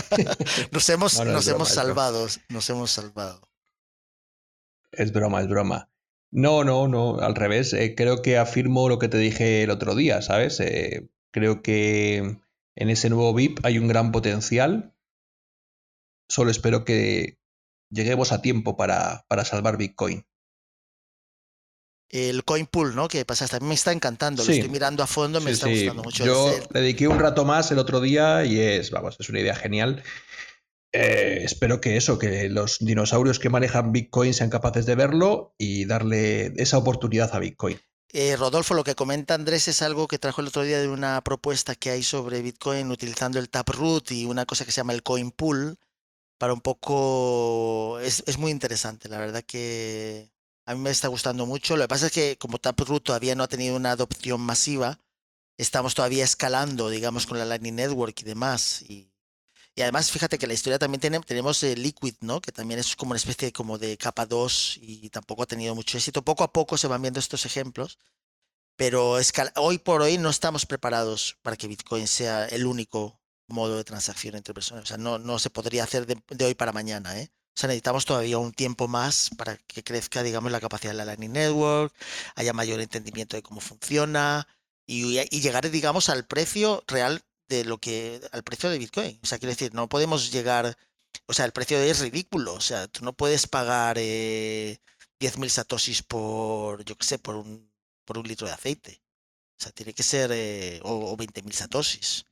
Nos hemos, No, nos broma, hemos salvado. Nos hemos salvado. Es broma, es broma. No, no, no, al revés. eh, creo que afirmo lo que te dije el otro día, ¿sabes? Eh, creo que en ese nuevo VIP hay un gran potencial. Solo espero que lleguemos a tiempo para, para salvar Bitcoin. El coin pool, ¿no? Que pasaste. A mí me está encantando. Lo estoy mirando a fondo. Me Sí, está sí, gustando mucho. Yo el- le dediqué un rato más el otro día y es, vamos, es una idea genial. Eh, espero que eso, que los dinosaurios que manejan Bitcoin sean capaces de verlo y darle esa oportunidad a Bitcoin. Eh, Rodolfo, lo que comenta Andrés es algo que trajo el otro día de una propuesta que hay sobre Bitcoin utilizando el Taproot y una cosa que se llama el Coin Pool para un poco... Es, es muy interesante, la verdad que a mí me está gustando mucho. Lo que pasa es que como Taproot todavía no ha tenido una adopción masiva, estamos todavía escalando, digamos, con la Lightning Network y demás. Y, además, fíjate que la historia también tenemos el Liquid, ¿no? Que también es como una especie como de capa 2 y tampoco ha tenido mucho éxito. Poco a poco se van viendo estos ejemplos, pero hoy por hoy no estamos preparados para que Bitcoin sea el único modo de transacción entre personas. O sea, no, se podría hacer de, de hoy para mañana, ¿eh? O sea, necesitamos todavía un tiempo más para que crezca, digamos, la capacidad de la Lightning Network, haya mayor entendimiento de cómo funciona, y, llegar, digamos, al precio real de lo que, al precio de Bitcoin. O sea, quiero decir, no podemos llegar, o sea, el precio es ridículo. O sea, tú no puedes pagar eh, 10.000 satoshis por, yo qué sé, por un, por un litro de aceite. O sea, tiene que ser, eh, o, o 20.000 satoshis.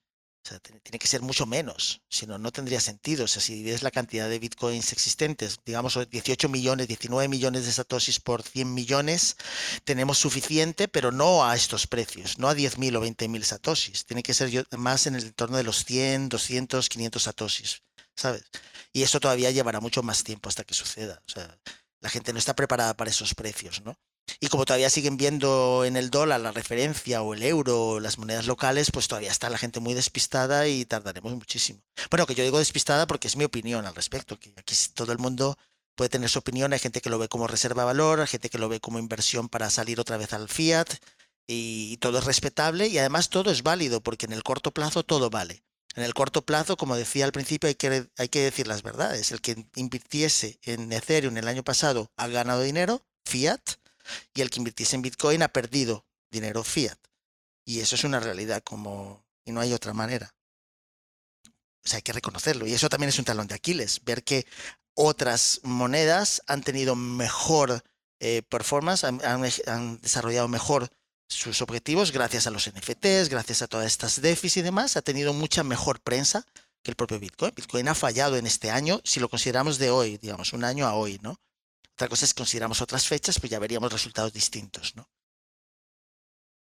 O sea, tiene, que ser mucho menos, si no, no tendría sentido. O sea, si divides la cantidad de bitcoins existentes, digamos 18 millones, 19 millones de satoshis por 100 millones, tenemos suficiente, pero no a estos precios, no a 10.000 o 20.000 satoshis. Tiene que ser más en el entorno de los 100, 200, 500 satoshis, ¿sabes? Y eso todavía llevará mucho más tiempo hasta que suceda. O sea, la gente no está preparada para esos precios, ¿no? Y como todavía siguen viendo en el dólar la referencia o el euro o las monedas locales, pues todavía está la gente muy despistada y tardaremos muchísimo. Bueno, que yo digo despistada porque es mi opinión al respecto, que aquí todo el mundo puede tener su opinión, hay gente que lo ve como reserva de valor, hay gente que lo ve como inversión para salir otra vez al fiat y todo es respetable y además todo es válido porque en el corto plazo todo vale. En el corto plazo, como decía al principio, hay que, hay que decir las verdades. El que invirtiese en Ethereum el año pasado ha ganado dinero, fiat, y el que invirtiese en Bitcoin ha perdido dinero fiat. Y eso es una realidad como y no hay otra manera. O sea, hay que reconocerlo. Y eso también es un talón de Aquiles, ver que otras monedas han tenido mejor eh, performance, han, han- desarrollado mejor sus objetivos gracias a los NFTs, gracias a todas estas DeFi y demás, ha tenido mucha mejor prensa que el propio Bitcoin. Bitcoin ha fallado en este año, si lo consideramos de hoy, digamos, un año a hoy, ¿no? Otra cosa es que consideramos otras fechas, pues ya veríamos resultados distintos, ¿no?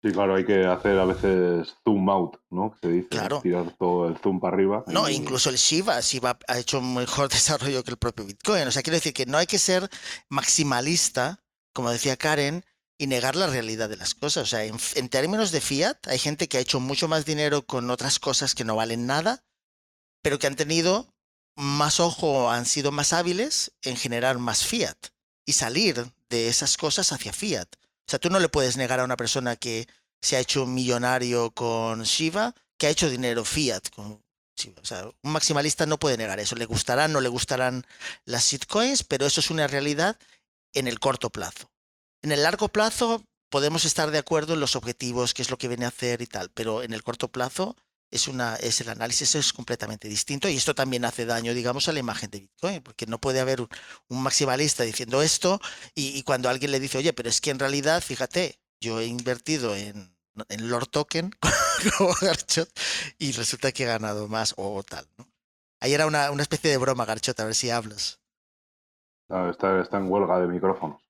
Sí, claro, hay que hacer a veces zoom out, ¿no? Que se dice, Claro. tirar todo el zoom para arriba. No, y- incluso el Shiba, Shiba ha hecho un mejor desarrollo que el propio Bitcoin. O sea, quiero decir que no hay que ser maximalista, como decía Karen, y negar la realidad de las cosas. O sea, en, en términos de fiat, hay gente que ha hecho mucho más dinero con otras cosas que no valen nada, pero que han tenido más ojo, han sido más hábiles en generar más fiat y salir de esas cosas hacia fiat. O sea, tú no le puedes negar a una persona que se ha hecho un millonario con Shiba, que ha hecho dinero fiat con Shiba. O sea, un maximalista no puede negar eso. Le gustarán, no le gustarán las shitcoins, pero eso es una realidad en el corto plazo. En el largo plazo podemos estar de acuerdo en los objetivos, qué es lo que viene a hacer y tal, pero en el corto plazo es una es el análisis es completamente distinto y esto también hace daño, digamos, a la imagen de Bitcoin, porque no puede haber un, un maximalista diciendo esto y, y cuando alguien le dice, oye, pero es que en realidad, fíjate, yo he invertido en, en Lord Token como Garchot y resulta que he ganado más o, tal, ¿no? Ahí era una, una especie de broma, Garchot, a ver si hablas. Está, está en huelga de micrófonos.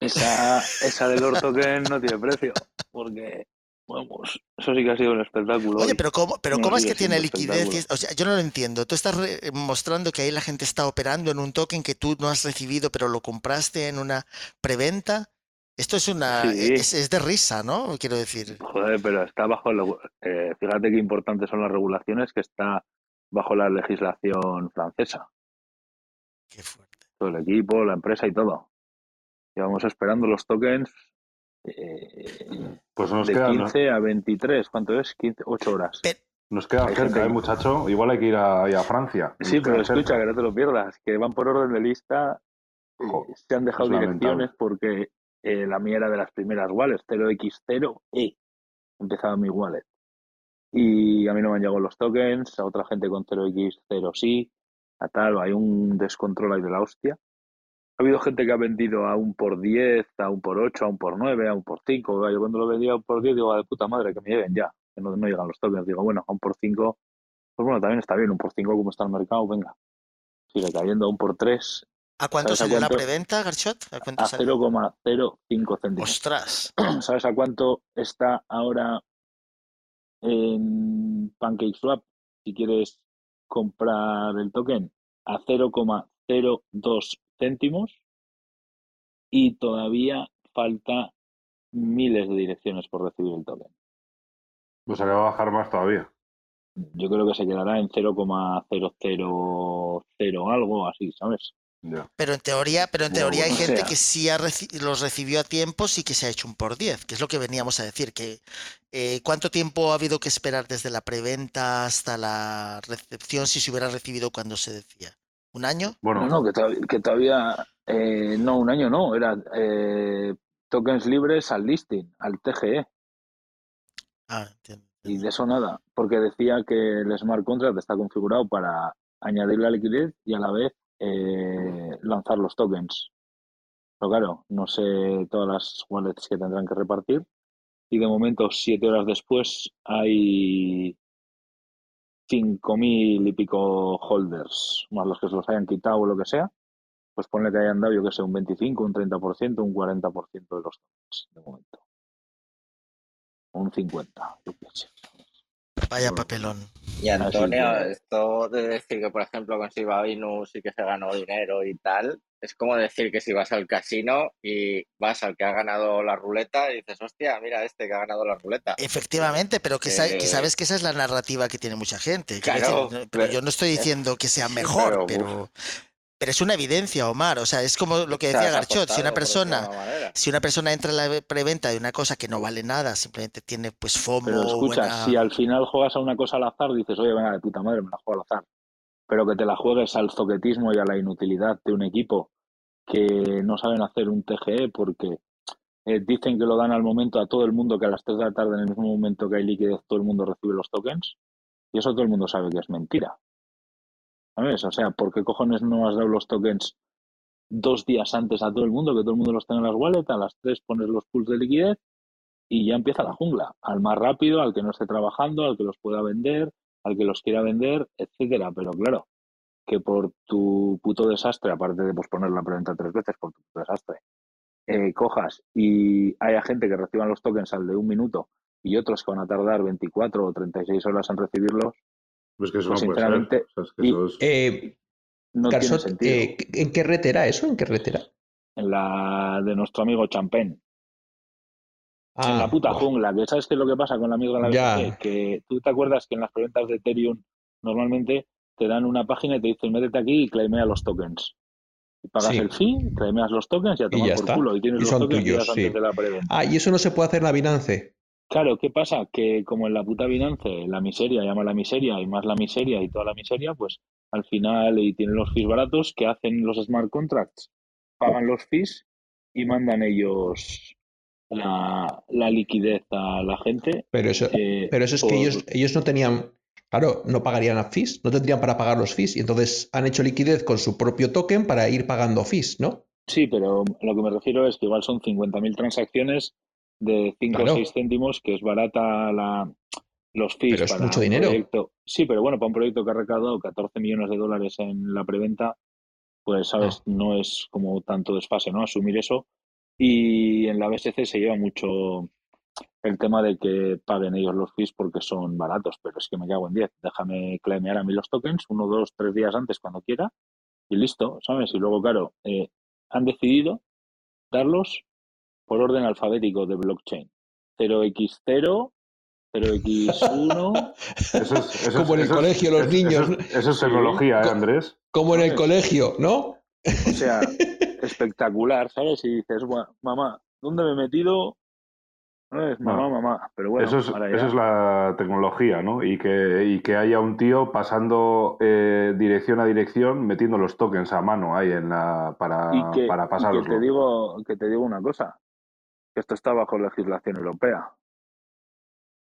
Esa, esa del Lord Token no tiene precio, porque, vamos, eso sí que ha sido un espectáculo. Oye, pero ¿cómo, pero No ¿cómo es que tiene liquidez? O sea, yo no lo entiendo. Tú estás re- mostrando que ahí la gente está operando en un token que tú no has recibido, pero lo compraste en una preventa. Esto es una Sí. es, es de risa, ¿no? Quiero decir. Joder, pero está bajo, la- eh, fíjate qué importantes son las regulaciones, que está bajo la legislación francesa. Qué fuerte. Todo el equipo, la empresa y todo. Llevamos esperando los tokens eh, Pues nos de queda, 15 a 23. ¿Cuánto es? 15, 8 horas. Pe- nos queda cerca, gente- ¿eh, muchacho? Igual hay que ir a, a Francia. Nos Sí, pero escucha, cerca. que no te lo pierdas, que van por orden de lista. eh, Jo, se han dejado lamentable. direcciones porque eh, la mía era de las primeras wallets, 0x0e. Empezaba mi wallet. Y a mí no me han llegado los tokens, a otra gente con 0x0 sí, a tal, hay un descontrol ahí de la hostia. Ha habido gente que ha vendido a un por 10, a un por 8, a un por 9, a un por 5. Yo cuando lo vendía a un por 10 digo, "Ah, de puta madre, que me lleguen ya, que no, no llegan los tokens. Digo, bueno, a un por 5, pues bueno, también está bien, un por 5 como está el mercado, venga. Sigue cayendo a un por 3, ¿A cuánto ¿Sabes a salió la cuánto? preventa, Garchot? ¿A cuánto a salió? 0,05 céntimos. Ostras. ¿Sabes a cuánto está ahora en PancakeSwap? Si quieres comprar el token, a 0,02 céntimos y todavía falta miles de direcciones por recibir el token. O sea que va a bajar más todavía. Yo creo que se quedará en 0,000 algo así, ¿sabes? Pero en teoría, pero en Bueno, teoría hay gente sea. que sí ha reci- los recibió a tiempo, sí que se ha hecho un por 10, que es lo que veníamos a decir, que eh, ¿cuánto tiempo ha habido que esperar desde la preventa hasta la recepción si se hubiera recibido cuando se decía? ¿Un año? Bueno, No, no, que, todavía- que todavía, eh, no, un año no, era eh, tokens libres al listing, al TGE. Ah, entiendo. Y de eso nada, porque decía que el smart contract está configurado para añadir la liquidez y a la vez eh, lanzar los tokens. Pero claro, no sé todas las wallets que tendrán que repartir. Y de momento, siete horas después, hay cinco mil y pico holders, más los que se los hayan quitado o lo que sea. Pues ponle que hayan dado, yo que sé, un 25, un 30%, un 40% de los tokens de momento. Un 50, yo sé. Vaya papelón. Y Antonio, esto de decir que, por ejemplo, con Shiba Inu sí que se ganó dinero y tal, es como decir que si vas al casino y vas al que ha ganado la ruleta y dices, hostia, mira este que ha ganado la ruleta. Efectivamente, pero que, sa- que Eh, sabes que esa es la narrativa que tiene mucha gente. Claro, decir, pero pero- yo no estoy diciendo que sea mejor, pero, pero, pero es una evidencia, Omar. O sea, es como lo que decía Garchot. Si una persona, si una persona entra en la preventa de una cosa que no vale nada, simplemente tiene pues FOMO Pero escucha, buena- si al final juegas a una cosa al azar, dices, oye, venga, de puta madre, me la juego al azar. Pero que te la juegues al zoquetismo y a la inutilidad de un equipo que no saben hacer un TGE porque eh, dicen que lo dan al momento a todo el mundo, que a las 3 de la tarde, en el mismo momento que hay liquidez, todo el mundo recibe los tokens. Y eso todo el mundo sabe que es mentira. ¿Sabes? O sea, ¿por qué cojones no has dado los tokens dos días antes a todo el mundo, que todo el mundo los tenga en las wallets, a las 3 pones los pools de liquidez y ya empieza la jungla. Al más rápido, al que no esté trabajando, al que los pueda vender, al que los quiera vender, etcétera. Pero claro, que por tu puto desastre, aparte de posponer la preventa tres veces por tu puto desastre, eh, cojas y haya gente que reciban los tokens al de un minuto y otros que van a tardar 24 o 36 horas en recibirlos, Pues que eso Pues no puede ser. sinceramente, O sea, es que y- eso es- Eh, no tiene Garzot, sentido. eh, ¿en qué red era eso? ¿En qué red era? En la de nuestro amigo Champagne. En la Ah, puta jungla, que sabes qué es lo que pasa con la mierda de la Ya. Que tú te acuerdas que en las preventas de Ethereum normalmente te dan una página y te dicen métete aquí y claimea los tokens. Y pagas Sí. el fee, claimeas los tokens y a Y tomar ya por está. culo y tienes Y los son tokens tuyos, días antes sí. de la preventa. Ah, y eso no se puede hacer en la Binance. Claro, ¿qué pasa? Que como en la puta Binance, la miseria llama la miseria y más la miseria y toda la miseria, pues al final y tienen los fees baratos que hacen los smart contracts, pagan los fees y mandan ellos la, la liquidez a la gente. Pero eso, eh, pero eso es por- que ellos, ellos no tenían, claro, no pagarían a fees, no tendrían para pagar los fees. Y entonces han hecho liquidez con su propio token para ir pagando fees, ¿no? Sí, pero lo que me refiero es que igual son 50.000 transacciones de 5 Claro. o 6 céntimos, que es barata la, los fees Pero es para mucho un dinero. proyecto. Sí, pero bueno, para un proyecto que ha recaudado 14 millones de dólares en la preventa, pues, ¿sabes? Ah. No es como tanto desfase, ¿no? Asumir eso. Y en la BSC se lleva mucho el tema de que paguen ellos los fees porque son baratos, pero es que me cago en 10. Déjame claimear a mí los tokens uno, dos, tres días antes cuando quiera y listo, ¿sabes? Y luego, claro, eh, han decidido darlos por orden alfabético de blockchain. 0x0, 0x1. eso es- eso Como es- en el eso es- colegio, los niños. Eso, es- eso es Sí. tecnología, ¿eh, Andrés? Como en el colegio, ¿no? O sea, espectacular, ¿sabes? Y dices, "Buah, mamá, ¿dónde me he metido? No es mamá, No. mamá. Pero bueno, eso, es, eso es la tecnología, ¿no? Y que, y que haya un tío pasando eh, dirección a dirección, metiendo los tokens a mano ahí en la, para, y que, para y que pasarlos. te digo que te digo una cosa que esto está bajo legislación europea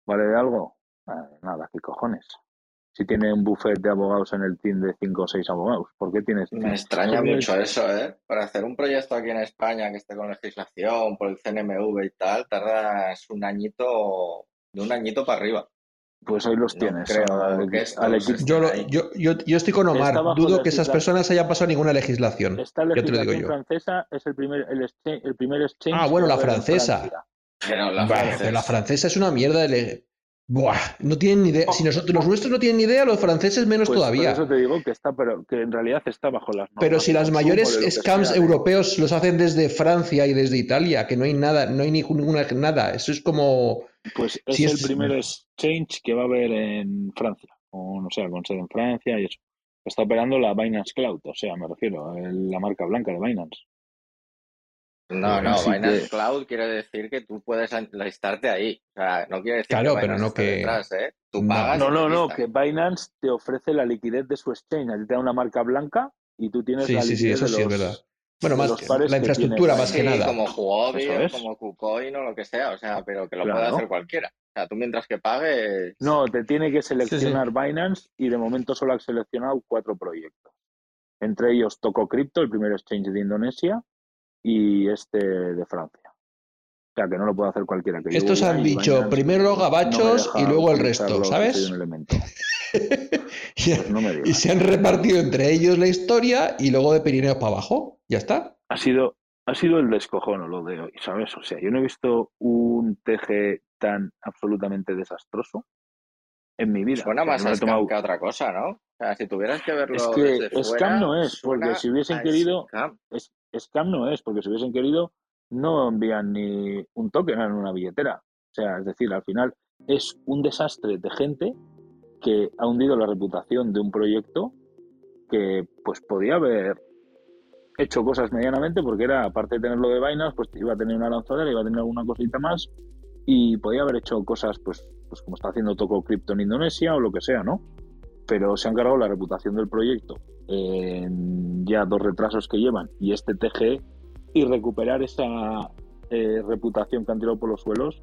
vale de algo Ah, nada qué cojones si tiene un buffet de abogados en el team de cinco o seis abogados ¿por qué tienes Me extraña mucho eso, ¿eh? Para hacer un proyecto aquí en España que esté con legislación, por el CNMV y tal, tardas un añito, de un añito para arriba. pues hoy los No tienes creo al, que al Yo, lo- yo, yo, yo estoy con Omar. Dudo que esas personas hayan pasado ninguna legislación. esta Ya te lo digo legislación yo. francesa es el primer el, exchange- el primer exchange Ah, bueno, la francesa. Pero la francesa- pero la francesa es una mierda de... Buah, no tienen ni idea. Si nosotros, los nuestros no tienen ni idea, los franceses menos Pues todavía. por eso te digo que está pero que en realidad está bajo las normas Pero si las mayores scams sea, europeos los hacen desde Francia y desde Italia, que no hay nada, no hay ninguna nada. Eso es como... Pues es Si el es- primer exchange que va a haber en Francia, o sea, con sede en Francia y eso. Está operando la Binance Cloud, o sea, me refiero, el- la marca blanca de Binance. No, no, Así Binance que- Cloud quiere decir que tú puedes listarte ahí. O sea, no quiere decir Claro, que pero no que- detrás, ¿eh? Tú No. pagas No, no, no, que Binance te ofrece la liquidez de su exchange, a ti te da una marca blanca y tú tienes Sí, la sí, sí, liquidez eso de sí es los- verdad. Bueno, más los que la infraestructura tiene más que Sí, nada. como Huobi o como KuCoin o lo que sea. O sea, pero que lo Claro. puede hacer cualquiera. O sea, tú mientras que pagues. No, te tiene que seleccionar Binance y de momento solo ha seleccionado cuatro proyectos. Entre ellos Toco Crypto, el primer exchange de Indonesia, y este de Francia. O sea, que no lo puede hacer cualquiera. Que Estos han dicho Binance primero los gabachos y luego el resto, ¿sabes? soy un elemento. y, Pues no me y se han repartido entre ellos la historia y luego de Pirineos para abajo. Ya está. ha sido, ha sido el descojono lo de hoy, ¿sabes? O sea, yo no he visto un TG tan absolutamente desastroso en mi vida. Suena O sea, más no a he scam tomado- que otra cosa, ¿no? O sea, si tuvieras que verlo Es que desde scam fuera, no es, porque si hubiesen querido- scam. Es, scam no es, porque si hubiesen querido, no envían ni un token en una billetera. O sea, es decir, al final es un desastre de gente que ha hundido la reputación de un proyecto que pues podía haber hecho cosas medianamente porque era, aparte de tenerlo de vainas, pues iba a tener una lanzadera, iba a tener alguna cosita más y podía haber hecho cosas pues, pues como está haciendo Toco Crypto en Indonesia o lo que sea, ¿no? Pero se han cargado la reputación del proyecto en ya dos retrasos que llevan y este TG y recuperar esa eh, reputación que han tirado por los suelos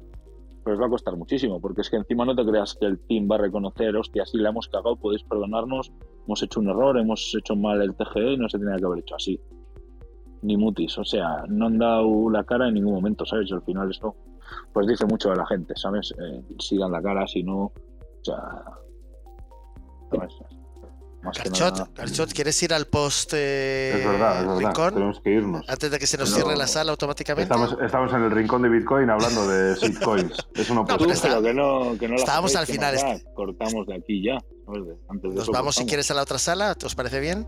pues va a costar muchísimo, porque es que encima no te creas que el team va a reconocer, hostia, sí la hemos cagado, podéis perdonarnos, hemos hecho un error, hemos hecho mal el TGE no se tenía que haber hecho así. Ni mutis, o sea, no han dado la cara en ningún momento, ¿sabes? Y al final esto, pues dice mucho de la gente, ¿sabes? Eh, si dan la cara, si no, o sea... ¿sabes? Más que Garchot, Garchot, ¿quieres ir al post eh, Es verdad, es verdad. rincón? Tenemos que irnos. Antes de que se nos No. cierre la sala automáticamente. Estamos, estamos en el rincón de Bitcoin hablando de shitcoins. Es una No, Tú, pero está- pero que no, que no la estábamos hacéis, al final, nos es da, Cortamos de aquí ya. De- Antes de Nos eso vamos si cortamos. quieres a la otra sala, ¿os parece bien?